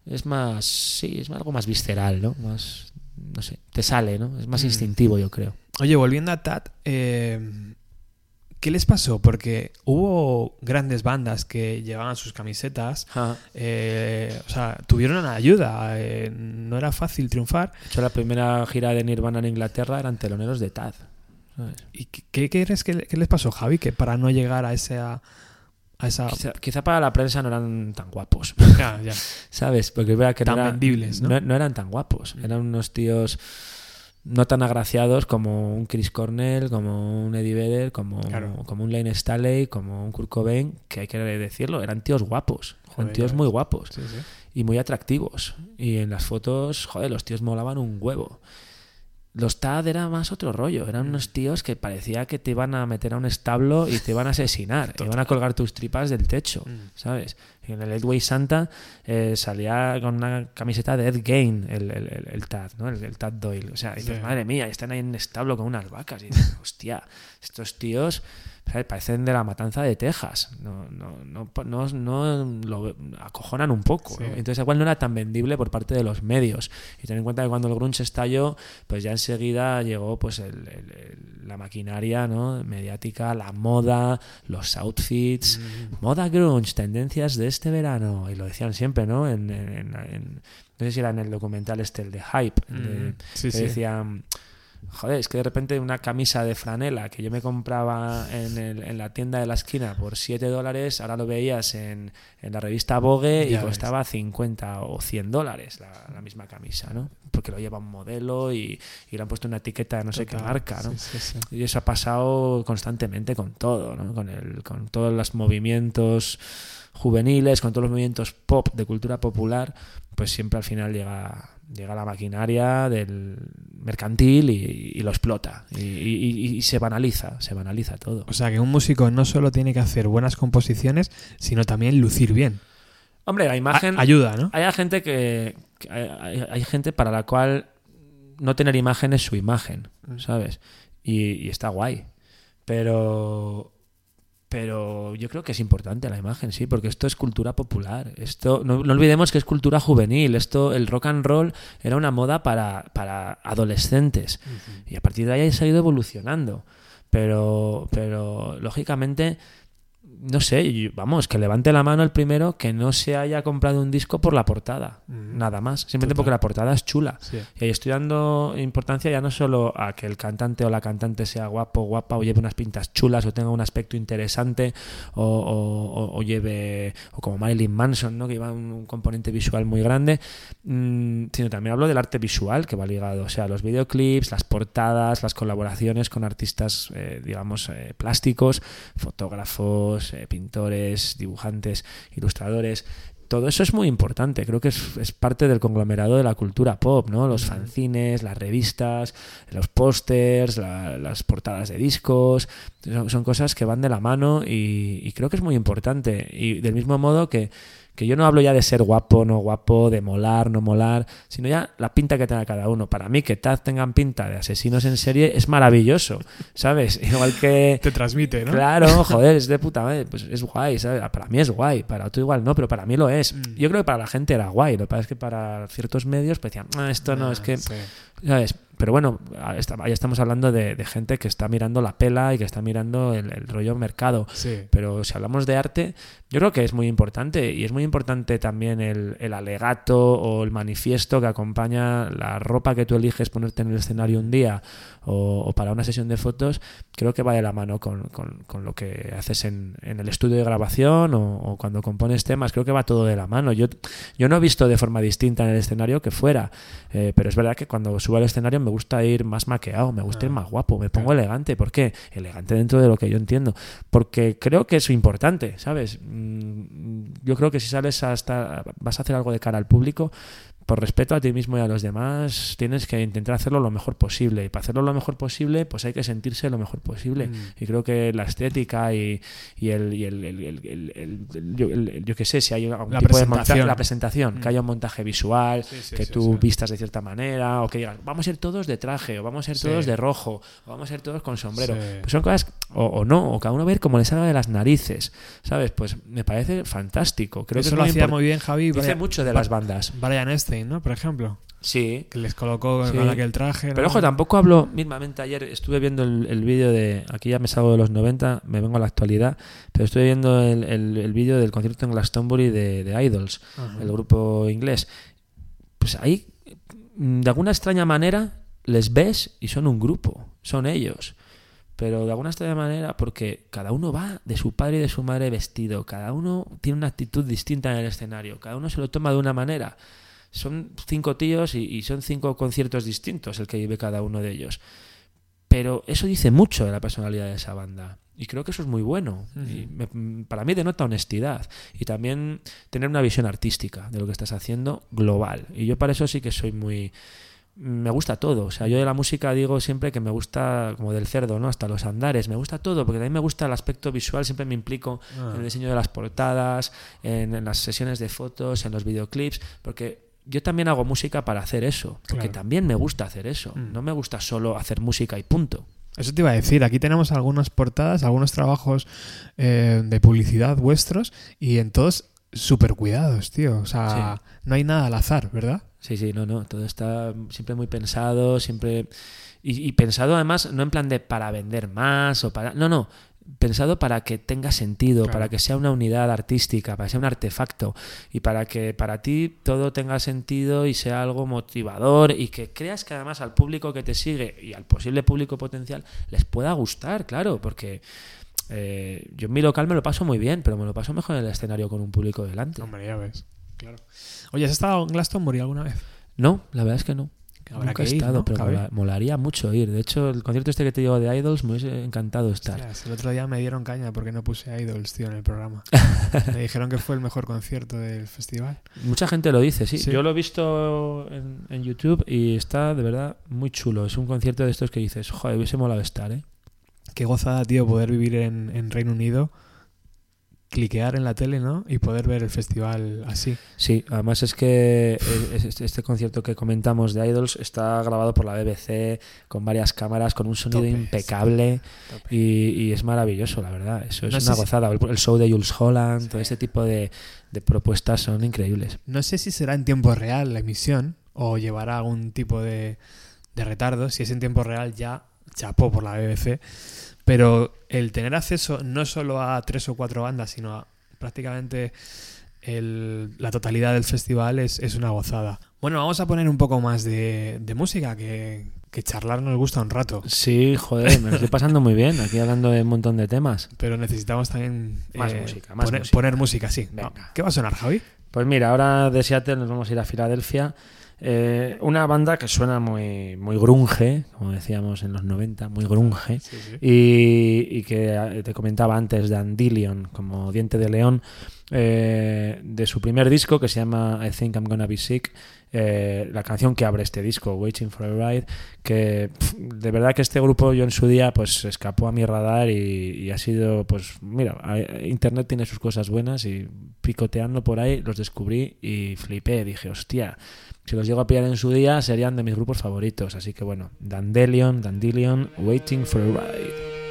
es más, sí, es algo más visceral, ¿no? Más, no sé, te sale, ¿no? Es más mm. instintivo, yo creo. Oye, volviendo a Tat, eh, ¿qué les pasó? Porque hubo grandes bandas que llevaban sus camisetas, eh, o sea, tuvieron ayuda, eh, no era fácil triunfar. De hecho, la primera gira de Nirvana en Inglaterra eran teloneros de Tad. ¿Y qué, crees que, les pasó, Javi? Que para no llegar a esa Quizá, para la prensa no eran tan guapos. ¿Sabes? Porque vea que tan no, vendibles, ¿no? ¿no? eran tan guapos. Eran unos tíos no tan agraciados como un Chris Cornell, como un Eddie Vedder, como, como un Lane Staley, como un Kurt Cobain, que hay que decirlo, eran tíos guapos. eran tíos muy guapos. Y muy atractivos. Y en las fotos, joder, los tíos molaban un huevo. Los TAD era más otro rollo, eran unos tíos que parecía que te iban a meter a un establo y te iban a asesinar, te iban a colgar tus tripas del techo, mm. ¿sabes? en el Edway Santa eh, salía con una camiseta de Ed Gain, el, el, TAD, ¿no? El, Tad Doyle. O sea, dices, madre mía, están ahí en un establo con unas vacas. Y dices, hostia, estos tíos parecen de la matanza de Texas. No, no, no, no, no lo acojonan un poco. Entonces, igual no era tan vendible por parte de los medios. Y ten en cuenta que cuando el grunge estalló, pues ya enseguida llegó pues el, la maquinaria ¿no? mediática, la moda, los outfits, mm. moda grunge, tendencias de este verano. Y lo decían siempre, ¿no? En, no sé si era en el documental este, el de Hype, mm. que decían joder, es que de repente una camisa de franela que yo me compraba en, el, en la tienda de la esquina por 7 dólares, ahora lo veías en, en la revista Vogue y costaba 50 o 100 dólares la, misma camisa, ¿no? Porque lo lleva un modelo y, le han puesto una etiqueta de no sé qué marca, ¿no? Y eso ha pasado constantemente con todo, ¿no? Con, el, con todos los movimientos juveniles, con todos los movimientos pop de cultura popular, pues siempre al final llega llega la maquinaria del mercantil y, lo explota y, se banaliza, se banaliza todo. O sea que un músico no solo tiene que hacer buenas composiciones, sino también lucir bien. Hombre, la imagen ayuda, ¿no? Hay gente que, hay, gente para la cual no tener imagen es su imagen, mm. ¿sabes? y está guay. Pero pero yo creo que es importante la imagen, sí, porque esto es cultura popular. Esto, no, olvidemos que es cultura juvenil. Esto, el rock and roll era una moda para, para adolescentes. Y a partir de ahí se ha ido evolucionando. Pero, pero lógicamente, no sé, vamos, que levante la mano el primero que no se haya comprado un disco por la portada, Mm. nada más, simplemente Total. porque la portada es chula. Sí. Y ahí estoy dando importancia ya no solo a que el cantante o la cantante sea guapo, guapa, o lleve unas pintas chulas, o tenga un aspecto interesante, o, o- o- o lleve, o como Marilyn Manson, ¿no? que lleva un, un componente visual muy grande, mm, sino también hablo del arte visual que va ligado, o sea, los videoclips, las portadas, las colaboraciones con artistas, eh, digamos, eh, plásticos, fotógrafos, eh, pintores, dibujantes, ilustradores. Todo eso es muy importante, creo que es, es parte del conglomerado de la cultura pop, ¿no? Los fanzines, las revistas, los pósters, la- las portadas de discos, son, son cosas que van de la mano y, y creo que es muy importante. Y del mismo modo que, que yo no hablo ya de ser guapo, no guapo, de molar, no molar, sino ya la pinta que tenga cada uno. Para mí que Taz tengan pinta de asesinos en serie es maravilloso, ¿sabes? Igual que... Te transmite, ¿no? Claro, joder, es de puta madre, pues es guay, ¿sabes? Para mí es guay, para otro igual no, pero para mí lo es. Mm. Yo creo que para la gente era guay, lo que pasa es que para ciertos medios pues decían, "Ah, esto no, es que, Sí. ¿Sabes? Pero bueno, ahí estamos hablando de, de gente que está mirando la pela y que está mirando el, el rollo mercado. Sí. Pero si hablamos de arte, yo creo que es muy importante y es muy importante también el, el alegato o el manifiesto que acompaña la ropa que tú eliges ponerte en el escenario un día o, o para una sesión de fotos, creo que va de la mano con, con- con lo que haces en, en el estudio de grabación o, o cuando compones temas, creo que va todo de la mano. Yo, yo no he visto de forma distinta en el escenario que fuera, eh, pero es verdad que cuando subo al escenario me gusta ir más maqueado, me gusta ir Ah, más guapo, me pongo claro. elegante. ¿Por qué? Elegante dentro de lo que yo entiendo. Porque creo que es importante, ¿sabes? Mm, Yo creo que si sales hasta. vas a hacer algo de cara al público, por respeto a ti mismo y a los demás, tienes que intentar hacerlo lo mejor posible. Y para hacerlo lo mejor posible, pues hay que sentirse lo mejor posible. Mm. Y creo que la estética y, y el, y el, el- yo, el- yo qué sé, si hay algún La tipo de presentación. montaje, la presentación, Mm. que haya un montaje visual, Sí, sí, que sí, tú vistas de cierta manera, o que digas, vamos a ir todos de traje, o vamos a ir todos de rojo, o vamos a ir todos con sombrero. Pues son cosas, o, o no, o cada uno ver como le salga de las narices, ¿sabes? Pues me parece fantástico. Creo Eso que es lo muy hacía muy bien Javi. Dice mucho de las bandas. Brian ¿no? Por ejemplo. Sí. Que les colocó Sí. con aquel traje. ¿no? Pero ojo, tampoco hablo mismamente ayer, estuve viendo el, el vídeo de, aquí ya me salgo de los 90, me vengo a la actualidad, pero estuve viendo el, el- el vídeo del concierto en Glastonbury de, de Idols, Ajá. el grupo inglés. Pues ahí, de alguna extraña manera, les ves y son un grupo, son ellos. Pero de alguna extraña manera, porque cada uno va de su padre y de su madre vestido, cada uno tiene una actitud distinta en el escenario, cada uno se lo toma de una manera. Son cinco tíos y, y son cinco conciertos distintos el que vive cada uno de ellos. Pero eso dice mucho de la personalidad de esa banda. Y creo que eso es muy bueno. Y me- para mí denota honestidad. Y también tener una visión artística de lo que estás haciendo global. Y yo para eso sí que soy muy... Me gusta todo. O sea, yo de la música digo siempre que me gusta como del cerdo, ¿no? Hasta los andares. Me gusta todo, porque también me gusta el aspecto visual. Siempre me implico Ah. en el diseño de las portadas, en, en las sesiones de fotos, en los videoclips, porque yo también hago música para hacer eso, porque Claro. también me gusta hacer eso. Mm. No me gusta solo hacer música y punto. Eso te iba a decir, aquí tenemos algunas portadas, algunos trabajos eh, de publicidad vuestros y en todos súper cuidados, tío. O sea, no hay nada al azar, ¿verdad? Sí, sí, no, no, todo está siempre muy pensado, siempre... Y, y pensado además no en plan de para vender más o para... No, no, pensado para que tenga sentido, Claro. para que sea una unidad artística, para que sea un artefacto y para que para ti todo tenga sentido y sea algo motivador y que creas que además al público que te sigue y al posible público potencial les pueda gustar, claro, porque... eh, yo en mi local me lo paso muy bien, pero me lo paso mejor en el escenario con un público delante. Hombre, ya ves. Claro. Oye, ¿has estado en Glastonbury alguna vez? No, la verdad es que no. Habrá Nunca he que ir, estado, ¿no? pero mola- molaría mucho ir. De hecho, el concierto este que te digo de Idols me hubiese encantado estar. El otro día me dieron caña porque no puse Idols, tío, en el programa. me dijeron que fue el mejor concierto del festival. Mucha gente lo dice, sí. Sí. Yo lo he visto en, en YouTube y está de verdad muy chulo. Es un concierto de estos que dices, joder, hubiese molado estar, ¿eh? Qué gozada, tío, poder vivir en, en Reino Unido, cliquear en la tele, ¿no? Y poder ver el festival así. Sí, además es que es- este concierto que comentamos de Idols está grabado por la BBC con varias cámaras, con un sonido Tope, impecable y, y es maravilloso, la verdad. Eso es No una gozada. El, el show de Jules Holland, Sí. todo este tipo de, de propuestas son increíbles. No sé si será en tiempo real la emisión o llevará algún tipo de, de retardo. Si es en tiempo real ya chapó por la BBC, pero el tener acceso no solo a tres o cuatro bandas, sino a prácticamente el- la totalidad del festival es, es una gozada. Bueno, vamos a poner un poco más de, de música, que, que charlar nos gusta un rato, Sí, joder, me lo estoy pasando muy bien aquí hablando de un montón de temas. pero necesitamos también eh, Más música, más poner, música. poner música, sí. Venga. ¿Qué va a sonar, Javi? Pues mira, ahora de Seattle nos vamos a ir a Filadelfia. Eh, una banda que suena muy, muy grunge, como decíamos en los 90, muy grunge. Y, y que eh, te comentaba antes, Dandelion, como diente de león, eh, de su primer disco que se llama I Think I'm Gonna Be Sick, eh, la canción que abre este disco, Waiting for a Ride, que de verdad que este grupo yo en su día pues escapó a mi radar y, y ha sido, pues mira, Internet tiene sus cosas buenas y picoteando por ahí los descubrí y flipé, dije, hostia, si los llego a pillar en su día serían de mis grupos favoritos, así que bueno, Dandelion, Dandelion, Waiting for a Ride.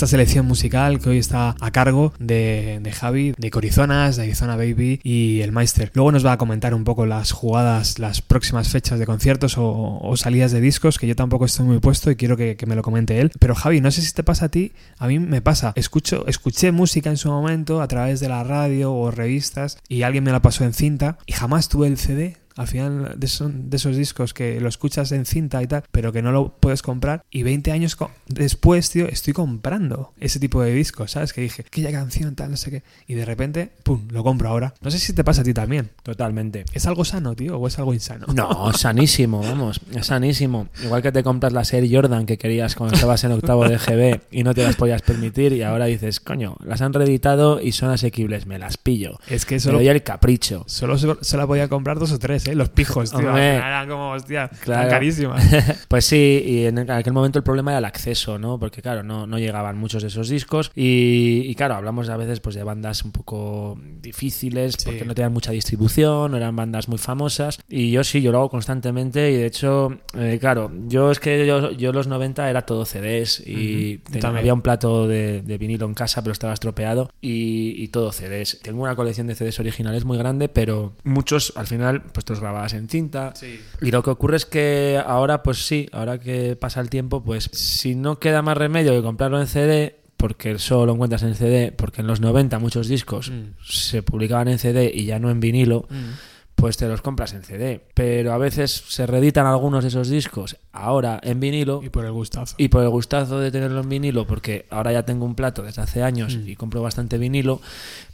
Esta selección musical que hoy está a cargo de, de Javi, de Corizonas, de Arizona Baby y el Meister. Luego nos va a comentar un poco las jugadas, las próximas fechas de conciertos o, salidas de discos, que yo tampoco estoy muy puesto y quiero que, que, me lo comente él. Pero Javi, no sé si te pasa a ti, a mí me pasa. Escucho, escuché música en su momento a través de la radio o revistas y alguien me la pasó en cinta y jamás tuve el CD al final de, son de esos discos que lo escuchas en cinta y tal, pero que no lo puedes comprar. Y 20 años después, tío, estoy comprando ese tipo de discos, ¿sabes? Que dije, aquella canción, tal, no sé qué. Y de repente, pum, lo compro ahora. No sé si te pasa a ti también. Totalmente. ¿Es algo sano, tío, o es algo insano? No, sanísimo, vamos, es sanísimo. Igual que te compras la serie Jordan que querías cuando estabas en octavo de GB y no te las podías permitir y ahora dices, coño, las han reeditado y son asequibles, me las pillo. Es que solo... Me doy el capricho. Solo se, se la podía comprar dos o tres, ¿eh? Los pijos, tío. Eran como, hostia, carísimas. pues sí, y en aquel momento el problema era el acceso, ¿no? Porque, claro, no, no llegaban muchos de esos discos. Y, claro, hablamos a veces pues, de bandas un poco difíciles, porque no tenían mucha distribución, no eran bandas muy famosas. Y yo sí, yo lo hago constantemente. Y de hecho, eh, claro, yo es que yo, yo los 90 era todo CDs y había un plato de, vinilo en casa, pero estaba estropeado. Y, y todo CDs. Tengo una colección de CDs originales muy grande, pero muchos al final pues los grababas en cinta. Y lo que ocurre es que ahora, pues sí, ahora que pasa el tiempo, pues si no queda más remedio que comprarlo en CD, porque solo lo encuentras en CD, porque en los 90 muchos discos mm. se publicaban en CD y ya no en vinilo. Mm pues te los compras en CD. Pero a veces se reeditan algunos de esos discos ahora en vinilo. Y por el gustazo. Y por el gustazo de tenerlo en vinilo, porque ahora ya tengo un plato desde hace años mm. y compro bastante vinilo,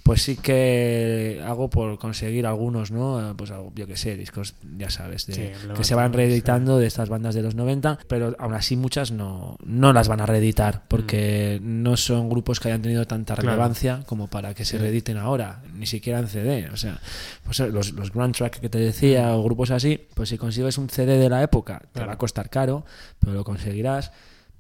pues sí que hago por conseguir algunos, ¿no? Pues yo que sé, discos, ya sabes, de, que se van reeditando de estas bandas de los 90, pero aún así muchas no, no las van a reeditar, porque mm. no son grupos que hayan tenido tanta relevancia como para que se reediten ahora, ni siquiera en CD. O sea, pues los, los track que te decía o grupos así, pues si consigues un CD de la época, te va a costar caro, pero lo conseguirás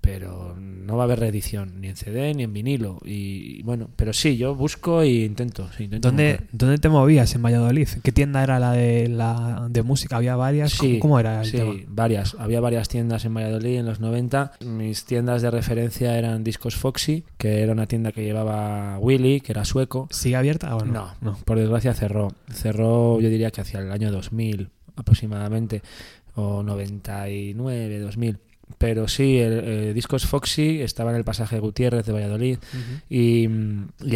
pero no va a haber reedición ni en CD ni en vinilo. Y, bueno pero sí yo busco e intento, ¿Dónde, ¿Dónde, te movías en Valladolid? ¿qué tienda era la de la de música? ¿había varias? Sí, ¿Cómo, era el sí, varias. Había varias tiendas en Valladolid en los 90 mis tiendas de referencia eran Discos Foxy que era una tienda que llevaba Willy que era sueco. ¿sigue abierta o no? no, no por desgracia cerró. Cerró yo diría que hacia el año 2000 aproximadamente o 99, 2000 pero sí, el, Discos Foxy estaba en el pasaje Gutiérrez de Valladolid y,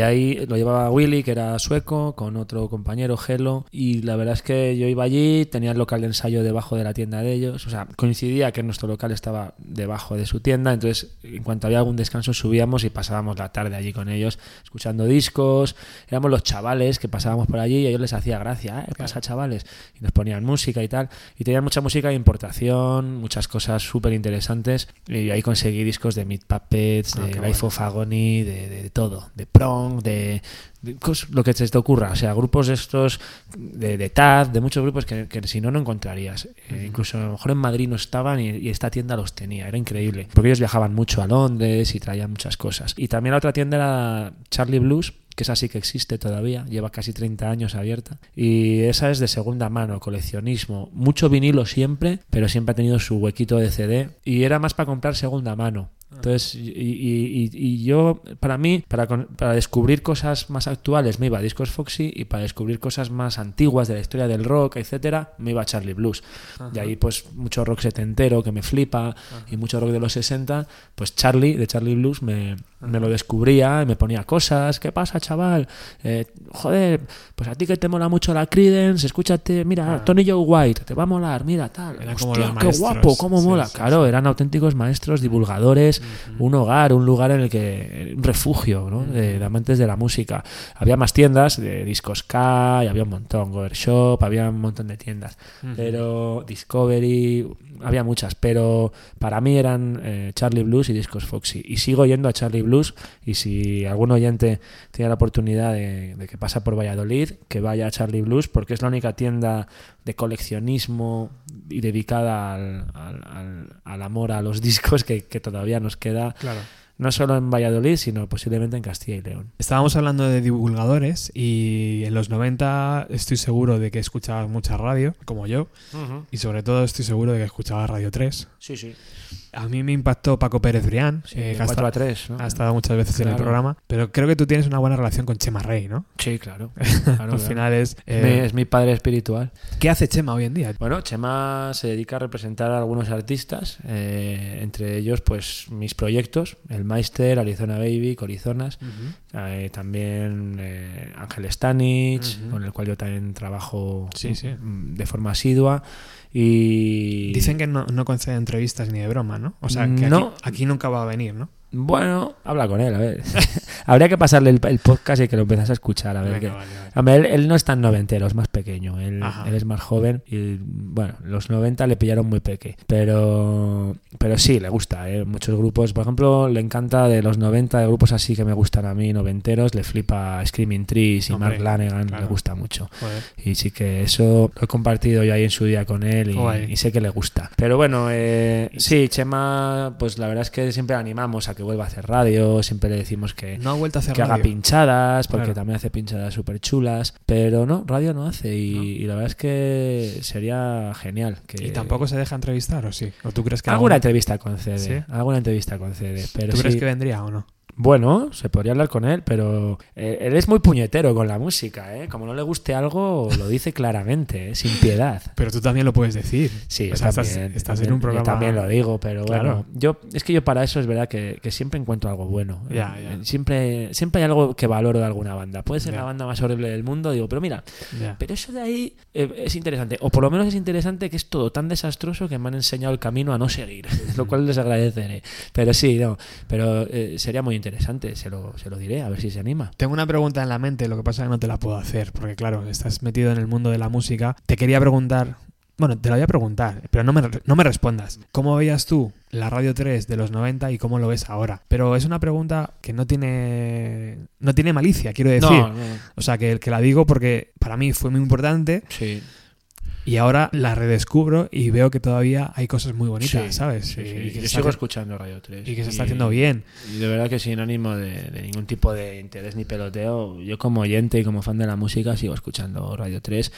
ahí lo llevaba Willy, que era sueco, con otro compañero, Gelo, y la verdad es que yo iba allí, tenía el local de ensayo debajo de la tienda de ellos, o sea, coincidía que nuestro local estaba debajo de su tienda, entonces en cuanto había algún descanso subíamos y pasábamos la tarde allí con ellos, escuchando discos, éramos los chavales que pasábamos por allí y a ellos les hacía gracia, ¿eh? pasa chavales, y nos ponían música y tal, y tenían mucha música de importación, muchas cosas súper interesantes antes y ahí conseguí discos de Meat Puppets, ah, de Life of Agony, de, todo, de Prong, de, lo que se te ocurra, o sea, grupos estos de, de TAD, de muchos grupos que, si no, no encontrarías. Eh, incluso a lo mejor en Madrid no estaban y, esta tienda los tenía, era increíble, porque ellos viajaban mucho a Londres y traían muchas cosas. Y también la otra tienda era Charlie Blues, que esa sí que existe todavía, lleva casi 30 años abierta. Y esa es de segunda mano, coleccionismo. Mucho vinilo siempre, pero siempre ha tenido su huequito de CD. Y era más para comprar segunda mano. Entonces, y, yo, para mí, para, para, descubrir cosas más actuales, me iba a Discos Foxy y para descubrir cosas más antiguas de la historia del rock, etcétera, me iba a Charlie Blues. Y ahí, pues, mucho rock setentero que me flipa y mucho rock de los 60, pues Charlie, de Charlie Blues, me, me lo descubría y me ponía cosas. ¿Qué pasa, chaval? Eh, joder, pues a ti que te mola mucho la Creedence, escúchate, mira, Tony Joe White, te va a molar, mira, tal. Hostia, qué guapo, cómo mola. claro, eran auténticos maestros, divulgadores un hogar, un lugar en el que, un refugio ¿no? de, amantes de la música. Había más tiendas de discos K, había un montón, Gover Shop, había un montón de tiendas, pero Discovery, había muchas, pero para mí eran eh, Charlie Blues y Discos Foxy. Y sigo yendo a Charlie Blues y si algún oyente tiene la oportunidad de, que pasa por Valladolid, que vaya a Charlie Blues porque es la única tienda de coleccionismo y dedicada al, amor a los discos que, todavía nos queda. no solo en Valladolid, sino posiblemente en Castilla y León. Estábamos hablando de divulgadores y en los 90 estoy seguro de que escuchabas mucha radio, como yo, y sobre todo estoy seguro de que escuchabas Radio 3. Sí, sí. A mí me impactó Paco Pérez Brián, Sí, eh, de que ha, 4 a estado, 3, ¿no? ha estado muchas veces en el programa, pero creo que tú tienes una buena relación con Chema Rey, ¿no? Sí, claro. claro, Al final es... Es mi- eh, es mi padre espiritual. ¿Qué hace Chema hoy en día? Bueno, Chema se dedica a representar a algunos artistas, eh, entre ellos, pues mis proyectos, el Meister, Arizona Baby, Corizonas, eh, también eh, Ángel Stanich, con el cual yo también trabajo Sí, sí. de forma asidua. Y Dicen que no, no concede entrevistas ni de broma, ¿no? O sea, que No. aquí, aquí nunca va a venir, ¿no? Bueno, habla con él, a ver. Habría que pasarle el, el podcast y que lo empezase a escuchar, a ver Venga, vale, vale. Hombre, él, él no es tan noventero, es más pequeño. Él, es más joven y, bueno, los 90 le pillaron muy peque. Pero, pero sí, le gusta. ¿eh? Muchos grupos, por ejemplo, le encanta de los 90, de grupos así que me gustan a mí, noventeros, le flipa Screaming Trees y Hombre, Mark Lanegan, claro. le gusta mucho. Joder. Y sí que eso lo he compartido yo ahí en su día con él y, sé que le gusta. Pero bueno, eh, sí, Chema, pues la verdad es que siempre animamos a que vuelva a hacer radio, siempre le decimos que, No ha vuelto a hacer que haga radio. pinchadas, porque Claro. también hace pinchadas súper chulas, pero no, radio no hace y, ¿No? y la verdad es que sería genial. Que ¿Y tampoco se deja entrevistar o sí? ¿O tú crees que Alguna entrevista concede, ¿Sí? alguna entrevista concede, pero ¿Tú crees sí- que vendría o no? Bueno, se podría hablar con él, pero eh, él es muy puñetero con la música, ¿eh? Como no le guste algo, lo dice claramente, ¿eh? sin piedad. Pero tú también lo puedes decir. Sí, O sea, estás- también, estás en también- un programa- Yo también lo digo, pero Claro. bueno, yo, es que yo para eso es verdad que, que siempre encuentro algo bueno. Ya, Eh, ya. Siempre, siempre hay algo que valoro de alguna banda. Puede ser Ya. la banda más horrible del mundo, digo, pero mira, pero eso de ahí eh, es interesante. O por lo menos es interesante que es todo tan desastroso que me han enseñado el camino a no seguir, lo cual les agradeceré. Pero sí, no, pero eh, sería muy interesante, se lo, se lo diré, a ver si se anima. Tengo una pregunta en la mente, lo que pasa es que no te la puedo hacer, porque claro, estás metido en el mundo de la música. Te quería preguntar, bueno, te la voy a preguntar, pero no me, no me respondas. ¿Cómo veías tú la Radio 3 de los 90 y cómo lo ves ahora? Pero es una pregunta que no tiene, no tiene malicia, quiero decir. No, no, O sea, que, que la digo porque para mí fue muy importante sí. Y ahora la redescubro y veo que todavía hay cosas muy bonitas, Sí, ¿sabes? sí, Y- sí. y que Yo sigo haci- escuchando Radio 3. y que se está haciendo bien. Y de verdad que sin ánimo de, de ningún tipo de interés ni peloteo, yo como oyente y como fan de la música sigo escuchando Radio 3.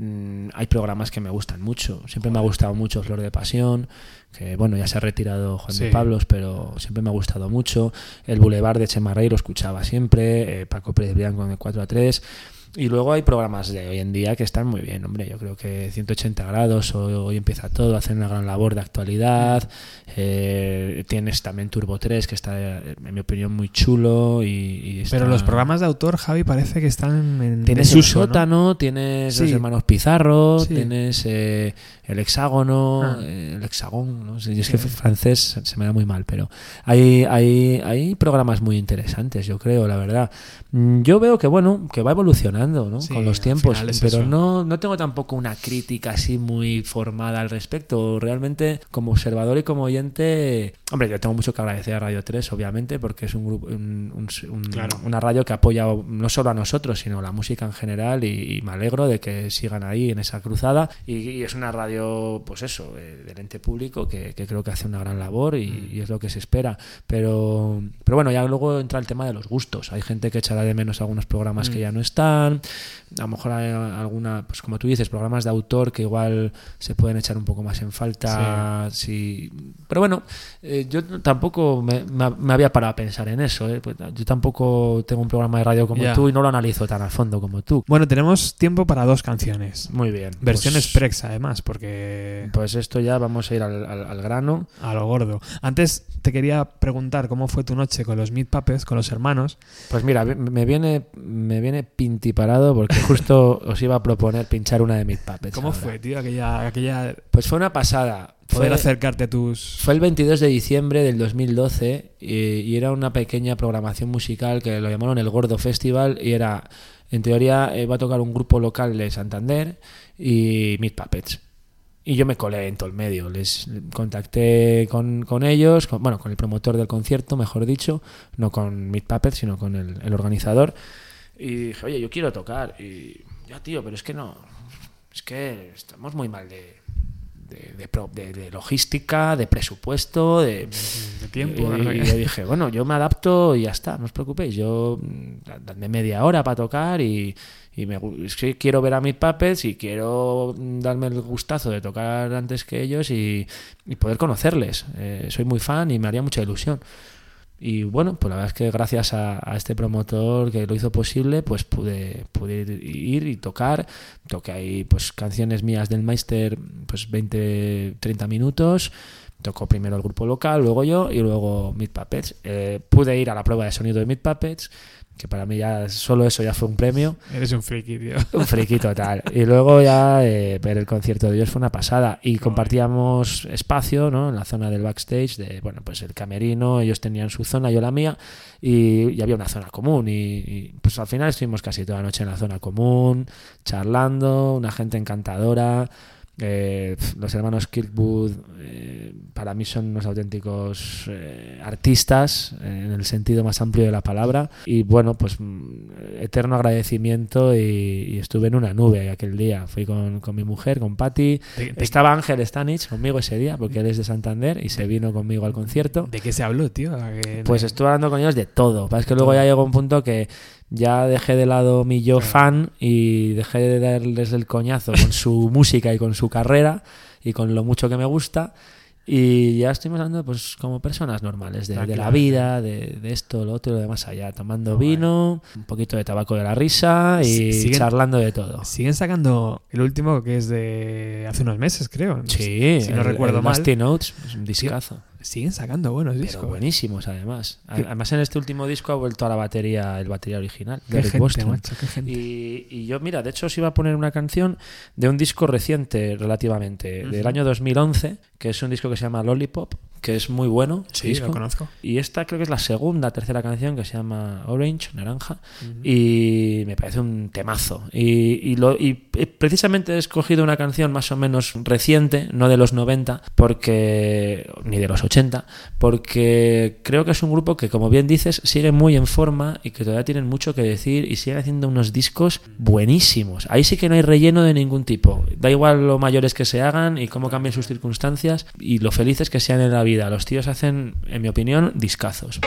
Mm, hay programas que me gustan mucho. Siempre me ha gustado mucho Flor de Pasión, que bueno, ya se ha retirado Juan de Pablos, pero siempre me ha gustado mucho. El Boulevard de Chema Rey lo escuchaba siempre, eh, Paco Pérez Blanco de 4 a 3. Y luego hay programas de hoy en día que están muy bien, hombre. Yo creo que 180 grados, hoy, hoy empieza todo, hacen una gran labor de actualidad. Eh, tienes también Turbo 3, que está, en mi opinión, muy chulo. Y, y está- Pero los programas de autor, Javi, parece que están en Tienes ¿no? sótano, tienes Sí. los hermanos Pizarro, Sí. tienes eh, el hexágono, Ah. el hexagón, no sé, yo es que francés se me da muy mal, pero hay, hay, hay programas muy interesantes, yo creo, la verdad. Mm, Yo veo que, bueno, que va evolucionando ¿no? Sí, con los tiempos, es pero eso. no, no tengo tampoco una crítica así muy formada al respecto. Realmente, como observador y como oyente, hombre, yo tengo mucho que agradecer a Radio 3, obviamente, porque es un grupo, un- un- un- Claro. una radio que apoya no solo a nosotros, sino a la música en general y, y me alegro de que sigan ahí en esa cruzada y, y es una radio, pues eso, eh, del ente público que, que creo que hace una gran labor y, Mm. y es lo que se espera. Pero, pero bueno, ya luego entra el tema de los gustos. Hay gente que echará de menos algunos programas que Mm. ya no están, a lo mejor hay alguna, pues como tú dices, programas de autor que igual se pueden echar un poco más en falta. Sí. Pero bueno, eh, yo tampoco me, me- me había parado a pensar en eso. eh. Pues, yo tampoco tengo un programa de radio como Ya. tú y no lo analizo tan a fondo como tú. Bueno, tenemos tiempo para dos canciones. Muy bien. Versiones pues, Prex, además, porque Pues esto ya vamos a ir al, al- al grano. a lo gordo. Antes te quería preguntar cómo fue tu noche con los Meat Puppets, con los hermanos. Pues mira, me viene, me viene pintiparado porque justo os iba a proponer pinchar una de mis puppets. ¿Cómo ahora. fue, tío, aquella, aquella Pues fue una pasada. poder Fue- acercarte a tus... Fue el 22 de diciembre del 2012 y, y era una pequeña programación musical que lo llamaron el Gordo Festival y era, en teoría, eh, va a tocar un grupo local de Santander y Meat Puppets. Y yo me colé en todo el medio, les contacté con, con ellos, con- bueno, con el promotor del concierto, mejor dicho, no con Meat Puppets, sino con el, el organizador. Y dije, oye, yo quiero tocar. Y ya, tío, pero es que no, es que estamos muy mal de, de, logística, de presupuesto, de, tiempo. Y, yo dije, bueno, yo me adapto y ya está, no os preocupéis. Yo, mm, dadme media hora para tocar y, y me, quiero ver a mis puppets y quiero darme el gustazo de tocar antes que ellos y, poder conocerles. Eh, soy muy fan y me haría mucha ilusión. Y bueno, pues la verdad es que gracias a, este promotor que lo hizo posible, pues pude, pude ir y tocar. Toqué ahí pues canciones mías del Meister, pues 20, 30 minutos. Tocó primero el grupo local, luego yo y luego Mid Puppets. Eh, pude ir a la prueba de sonido de Mid Puppets que para mí ya solo eso ya fue un premio. Eres un friki, tío. Un friki total. Y luego ya eh, ver el concierto de ellos fue una pasada. Y compartíamos espacio, ¿no? En la zona del backstage, de, bueno, pues el camerino, ellos tenían su zona, yo la mía, y, había una zona común. Y, pues al final estuvimos casi toda la noche en la zona común, charlando, una gente encantadora. Eh, los hermanos Kirkwood eh, para mí son unos auténticos eh, artistas en el sentido más amplio de la palabra. Y bueno pues mm, eterno agradecimiento y, estuve en una nube aquel día. Fui con, con mi mujer con Patty estaba Ángel Stanich conmigo ese día porque él es de Santander y se vino conmigo al concierto. ¿de qué se habló tío? pues estuve hablando con ellos de todo. Es que luego ya llegó un punto que ya dejé de lado mi yo fan y dejé de darles el coñazo con su música y con su carrera y con lo mucho que me gusta. Y ya estoy hablando pues como personas normales, de, la vida, de, esto, lo otro lo demás allá, tomando vino, un poquito de tabaco de la risa y charlando de todo. Siguen sacando el último que es de hace unos meses, creo. Sí, si no recuerdo mal. Notes, es un discazo. Siguen sacando buenos discos. buenísimos, además. Además, en este último disco ha vuelto a la batería, el batería original, Rick Boston. Y, yo, mira, de hecho, os iba a poner una canción de un disco reciente, relativamente, del año 2011, que es un disco que se llama Lollipop, que es muy bueno. Sí, lo conozco. Y esta creo que es la segunda, tercera canción que se llama Orange, Naranja, y me parece un temazo. Y, lo, y precisamente he escogido una canción más o menos reciente, no de los 90, porque ni de los 80, porque creo que es un grupo que, como bien dices, sigue muy en forma y que todavía tienen mucho que decir y siguen haciendo unos discos buenísimos. Ahí sí que no hay relleno de ningún tipo. Da igual lo mayores que se hagan y cómo cambien sus circunstancias y lo felices que sean en la Los tíos hacen, en mi opinión, discazos.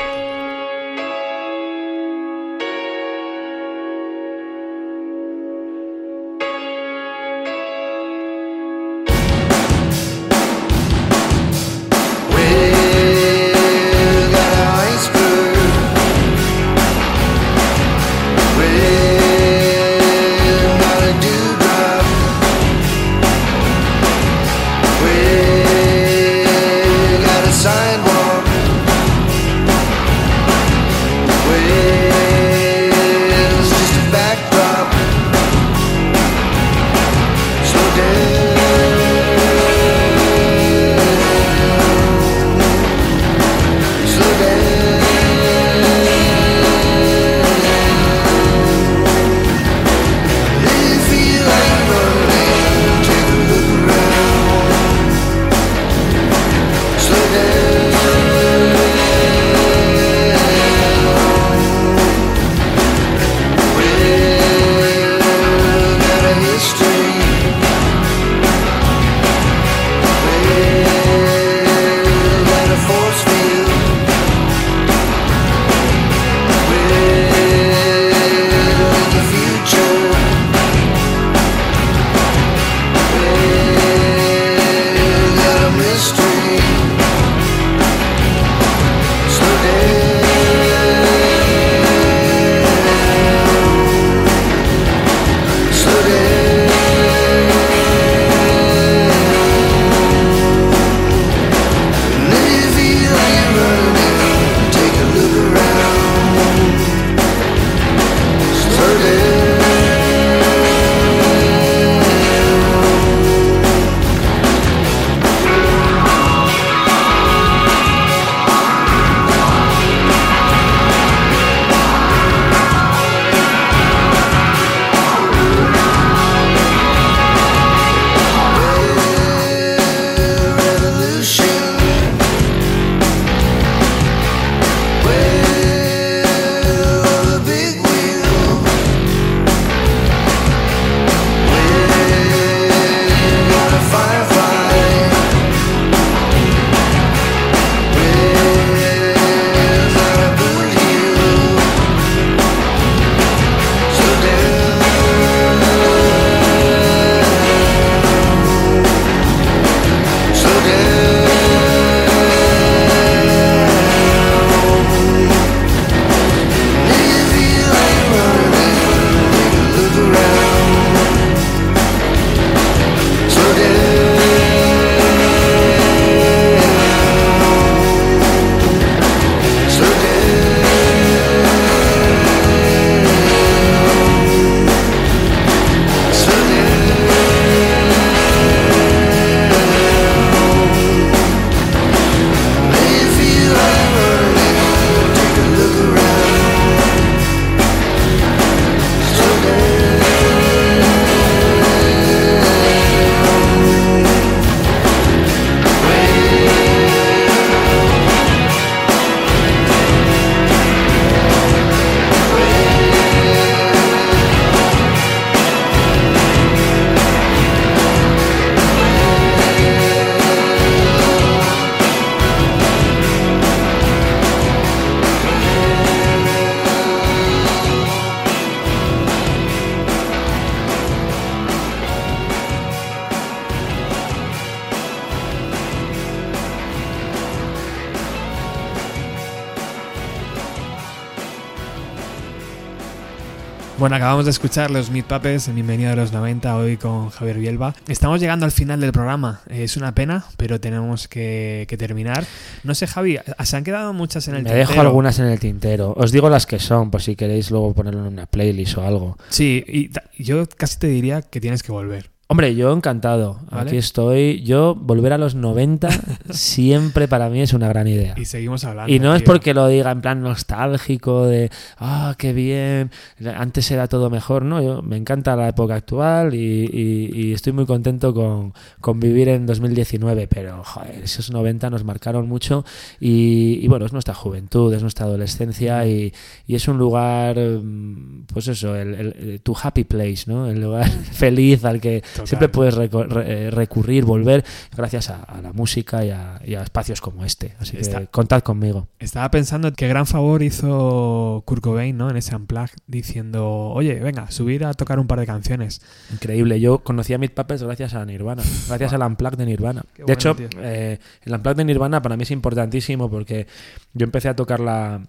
Acabamos de escuchar los Meat Puppets en Bienvenido a los 90, hoy con Javier Bielba. Estamos llegando al final del programa. Es una pena, pero tenemos que, que terminar. No sé, Javi, se han quedado muchas en el Me tintero. dejo algunas en el tintero. Os digo las que son, por si queréis luego ponerlo en una playlist o algo. Sí, y yo casi te diría que tienes que volver. Hombre, yo encantado. Vale. Aquí estoy. Yo, volver a los 90 siempre para mí es una gran idea. Y seguimos hablando. Y no es porque lo diga en plan nostálgico de, ah, qué bien, antes era todo mejor, ¿no? Yo, me encanta la época actual y, y- y estoy muy contento con, con vivir en 2019, pero joder, esos 90 nos marcaron mucho y, y, bueno, es nuestra juventud, es nuestra adolescencia y, y es un lugar, mm, pues eso, el, el- tu happy place, ¿no? El lugar feliz al que Total. siempre puedes re- eh, recurrir, volver, gracias a, a la música y a, y a espacios como este. Así que contad conmigo. Estaba pensando qué gran favor hizo Kurt Cobain, ¿no? En ese unplug, diciendo, oye, venga, subir a tocar un par de canciones. Increíble. Yo conocí a Meat Puppets gracias a Nirvana, gracias al Unplugged de Nirvana. Qué de bueno, hecho, eh, el Unplugged de Nirvana para mí es importantísimo porque yo empecé a tocar la,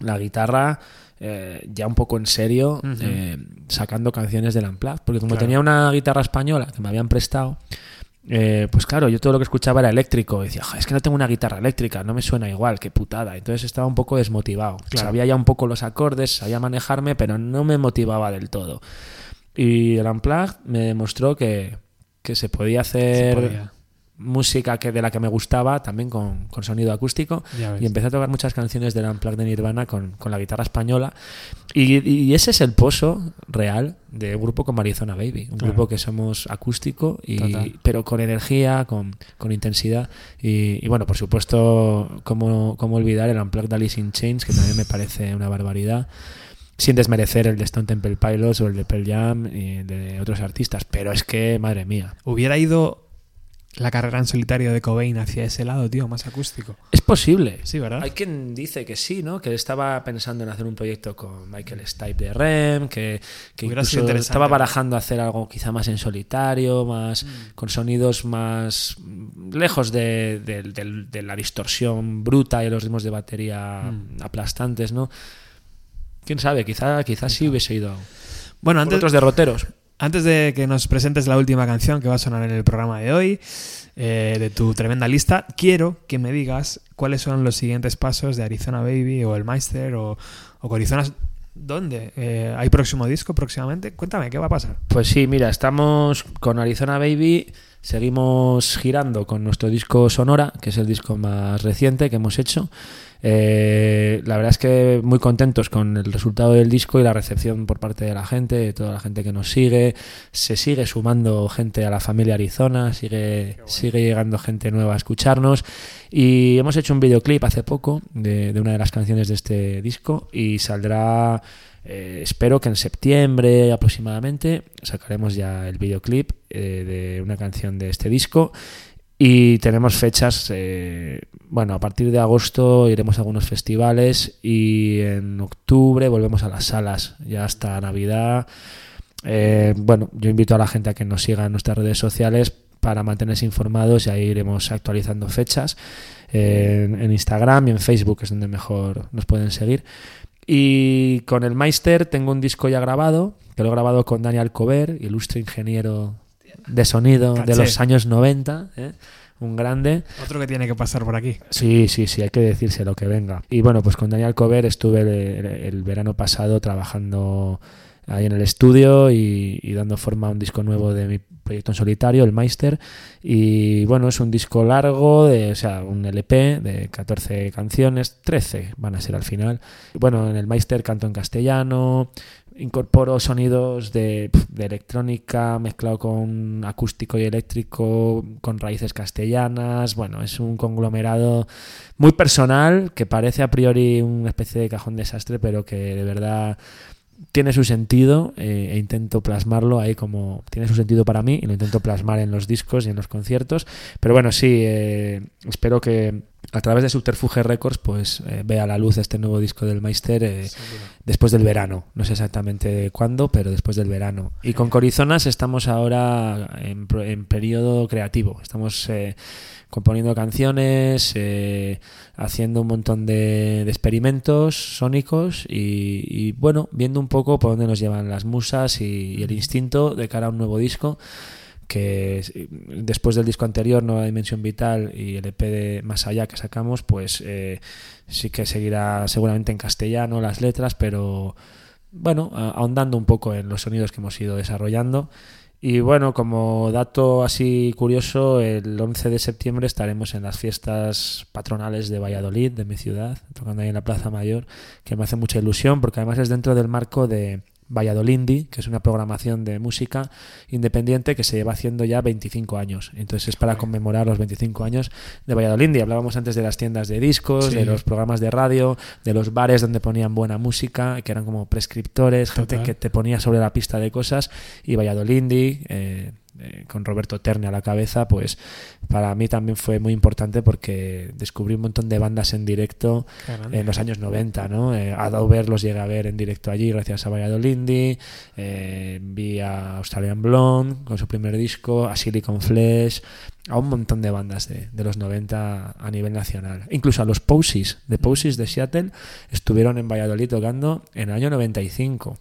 la guitarra eh, ya un poco en serio, eh, sacando canciones del Unplugged. Porque como Claro. tenía una guitarra española que me habían prestado, eh, pues claro, yo todo lo que escuchaba era eléctrico. Y decía, "Ja, es que no tengo una guitarra eléctrica, no me suena igual, qué putada. Entonces estaba un poco desmotivado. Claro. Sabía ya un poco los acordes, sabía manejarme, pero no me motivaba del todo. Y el Unplugged me demostró que, que se podía Se hacer podía. Música que de la que me gustaba, también con, con sonido acústico. Y empecé a tocar muchas canciones del Unplugged de Nirvana con, con la guitarra española. Y, y ese es el pozo real de un grupo como Arizona Baby. Un Claro. grupo que somos acústico, y, Total. pero con energía, con, con intensidad. Y, y bueno, por supuesto, como, como olvidar el Unplugged de Alice in Chains, que también me parece una barbaridad. Sin desmerecer el de Stone Temple Pilots o el de Pearl Jam y de otros artistas. Pero es que, madre mía. Hubiera ido la carrera en solitario de Cobain hacia ese lado, tío, más acústico. Es posible. Sí, ¿verdad? Hay quien dice que sí, ¿no? Que estaba pensando en hacer un proyecto con Michael Stipe de Rem, que, que incluso estaba barajando hacer algo quizá más en solitario, más con sonidos más mm, lejos de, de- de- de la distorsión bruta y los ritmos de batería Mm. aplastantes, ¿no? Quién sabe, quizá, quizá sí hubiese ido Bueno, por antes, otros derroteros. Antes de que nos presentes la última canción que va a sonar en el programa de hoy, eh, de tu tremenda lista, quiero que me digas cuáles son los siguientes pasos de Arizona Baby o el Meister o, o Arizona. ¿Dónde? Eh, ¿Hay próximo disco próximamente? Cuéntame, ¿qué va a pasar? Pues sí, mira, estamos con Arizona Baby, seguimos girando con nuestro disco Sonora, que es el disco más reciente que hemos hecho. Eh, la verdad es que muy contentos con el resultado del disco y la recepción por parte de la gente, de toda la gente que nos sigue. Se sigue sumando gente a la familia Arizona, sigue, sigue llegando gente nueva a escucharnos. Y hemos hecho un videoclip hace poco de, de una de las canciones de este disco y saldrá eh, espero que en septiembre aproximadamente sacaremos ya el videoclip eh, de una canción de este disco y tenemos fechas, eh, bueno, a partir de agosto iremos a algunos festivales y en octubre volvemos a las salas, ya hasta Navidad. Eh, bueno, yo invito a la gente a que nos siga en nuestras redes sociales para mantenerse informados y ahí iremos actualizando fechas en, en Instagram y en Facebook es donde mejor nos pueden seguir. Y con el Meister tengo un disco ya grabado, que lo he grabado con Daniel Cover, ilustre ingeniero de sonido de los años 90, ¿eh? un grande. Otro que tiene que pasar por aquí. Sí, sí, sí, hay que decirse lo que venga. Y bueno, pues con Daniel Cover estuve el, el- el verano pasado trabajando ahí en el estudio y, y dando forma a un disco nuevo de mi proyecto en solitario, el Meister. Y bueno, es un disco largo, de, o sea, un LP de 14 canciones, 13 van a ser al final. Bueno, en el Meister canto en castellano, incorporo sonidos de, de electrónica mezclado con acústico y eléctrico, con raíces castellanas. Bueno, es un conglomerado muy personal que parece a priori una especie de cajón desastre, pero que de verdad tiene su sentido eh, e intento plasmarlo ahí como tiene su sentido para mí y lo intento plasmar en los discos y en los conciertos. Pero bueno, sí, eh, espero que a través de Subterfuge Records, pues eh, ve a la luz este nuevo disco del Meister eh, después del verano. No sé exactamente cuándo, pero después del verano. Y con Corizonas estamos ahora en, periodo creativo. Estamos eh, componiendo canciones, haciendo un montón de, experimentos sónicos y, bueno, viendo un poco por dónde nos llevan las musas y el instinto de cara a un nuevo disco que después del disco anterior, Nueva Dimensión Vital y el EP de Más Allá que sacamos, pues eh, sí que seguirá seguramente en castellano las letras, pero bueno, ahondando un poco en los sonidos que hemos ido desarrollando. Y bueno, como dato así curioso, el 11 de septiembre estaremos en las fiestas patronales de Valladolid, de mi ciudad, tocando ahí en la Plaza Mayor, que me hace mucha ilusión porque además es dentro del marco de Valladolindi, que es una programación de música independiente que se lleva haciendo ya 25 años. Entonces es para conmemorar los 25 años de Valladolindi. Hablábamos antes de las tiendas de discos, de los programas de radio, de los bares donde ponían buena música, que eran como prescriptores, gente que te ponía sobre la pista de cosas. Y Valladolindi, eh, eh, con Roberto Terne a la cabeza, pues para mí también fue muy importante porque descubrí un montón de bandas en directo en los años 90, ¿no? Eh, a Dover los llegué a ver en directo allí gracias a Valladolid, eh, vi a Australian Blonde con su primer disco, a Silicon Flesh, a un montón de bandas de, los 90 a nivel nacional. Incluso a los Posies, de Posies de Seattle, estuvieron en Valladolid tocando en el año 95.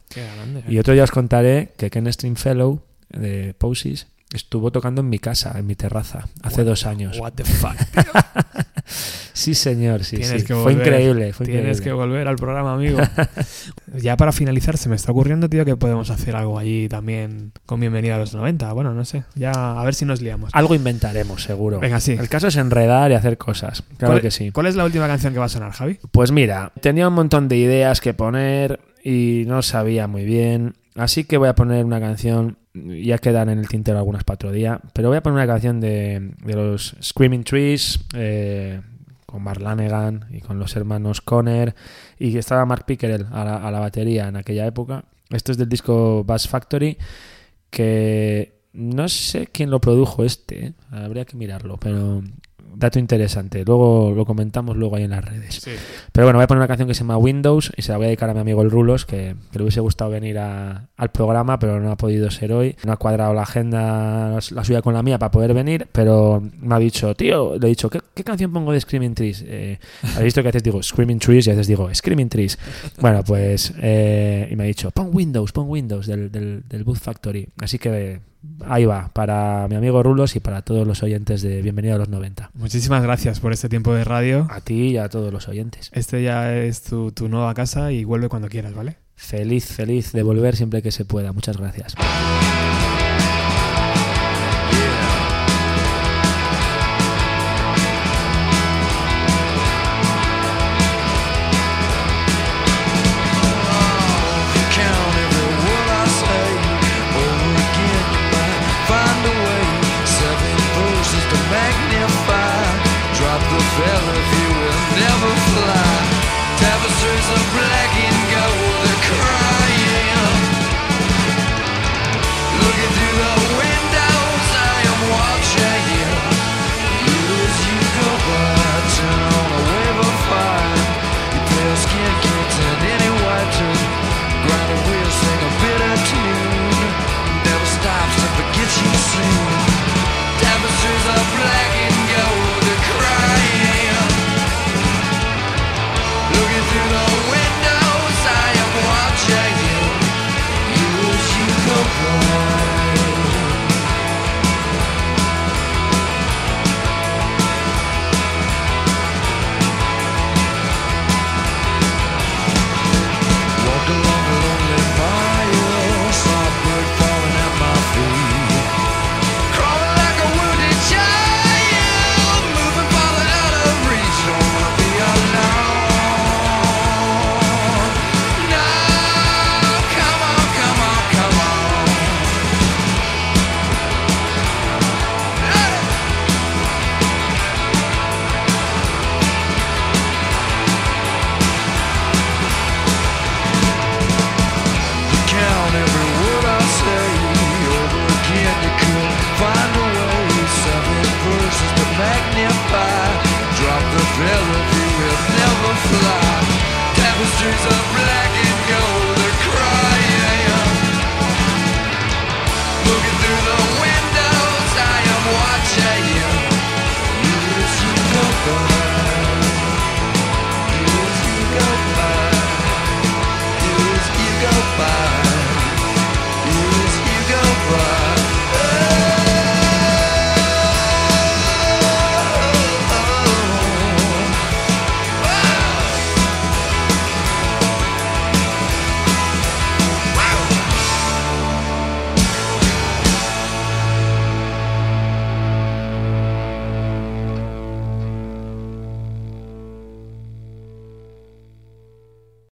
y otro día os contaré que Ken Stringfellow de Posies estuvo tocando en mi casa, en mi terraza, hace dos años. What the fuck, sí, señor, sí, sí. fue increíble. Tienes que volver al programa, amigo. ya para finalizar, se me está ocurriendo, tío, que podemos hacer algo allí también con Bienvenida a los 90. Bueno, no sé. Ya a ver si nos liamos. Algo inventaremos, seguro. Venga, sí. El caso es enredar y hacer cosas. Claro que sí. ¿Cuál es la última canción que va a sonar, Javi? Pues mira, tenía un montón de ideas que poner y no sabía muy bien. Así que voy a poner una canción ya quedan en el tintero algunas para pero voy a poner una canción de, los Screaming Trees, eh, con Mark Lanegan y con los hermanos Conner, y estaba Mark Pickerel a la, a la batería en aquella época. Esto es del disco Bass Factory, que no sé quién lo produjo este, ¿eh? habría que mirarlo, pero dato interesante. Luego lo comentamos luego ahí en las redes. Pero bueno, voy a poner una canción que se llama Windows y se la voy a dedicar a mi amigo el Rulos, que, le hubiese gustado venir al programa, pero no ha podido ser hoy. No ha cuadrado la agenda, la suya con la mía para poder venir, pero me ha dicho, tío, le he dicho, ¿qué, canción pongo de Screaming Trees? Eh, ¿Has visto que a veces digo Screaming Trees y a veces digo Screaming Trees? Bueno, pues, eh, y me ha dicho, pon Windows, pon Windows del, del, del Boot Factory. Así que ahí va, para mi amigo Rulos y para todos los oyentes de Bienvenido a los 90. Muchísimas gracias por este tiempo de radio. A ti y a todos los oyentes. Este ya es tu, tu nueva casa y vuelve cuando quieras, ¿vale? Feliz, feliz de volver siempre que se pueda. Muchas gracias.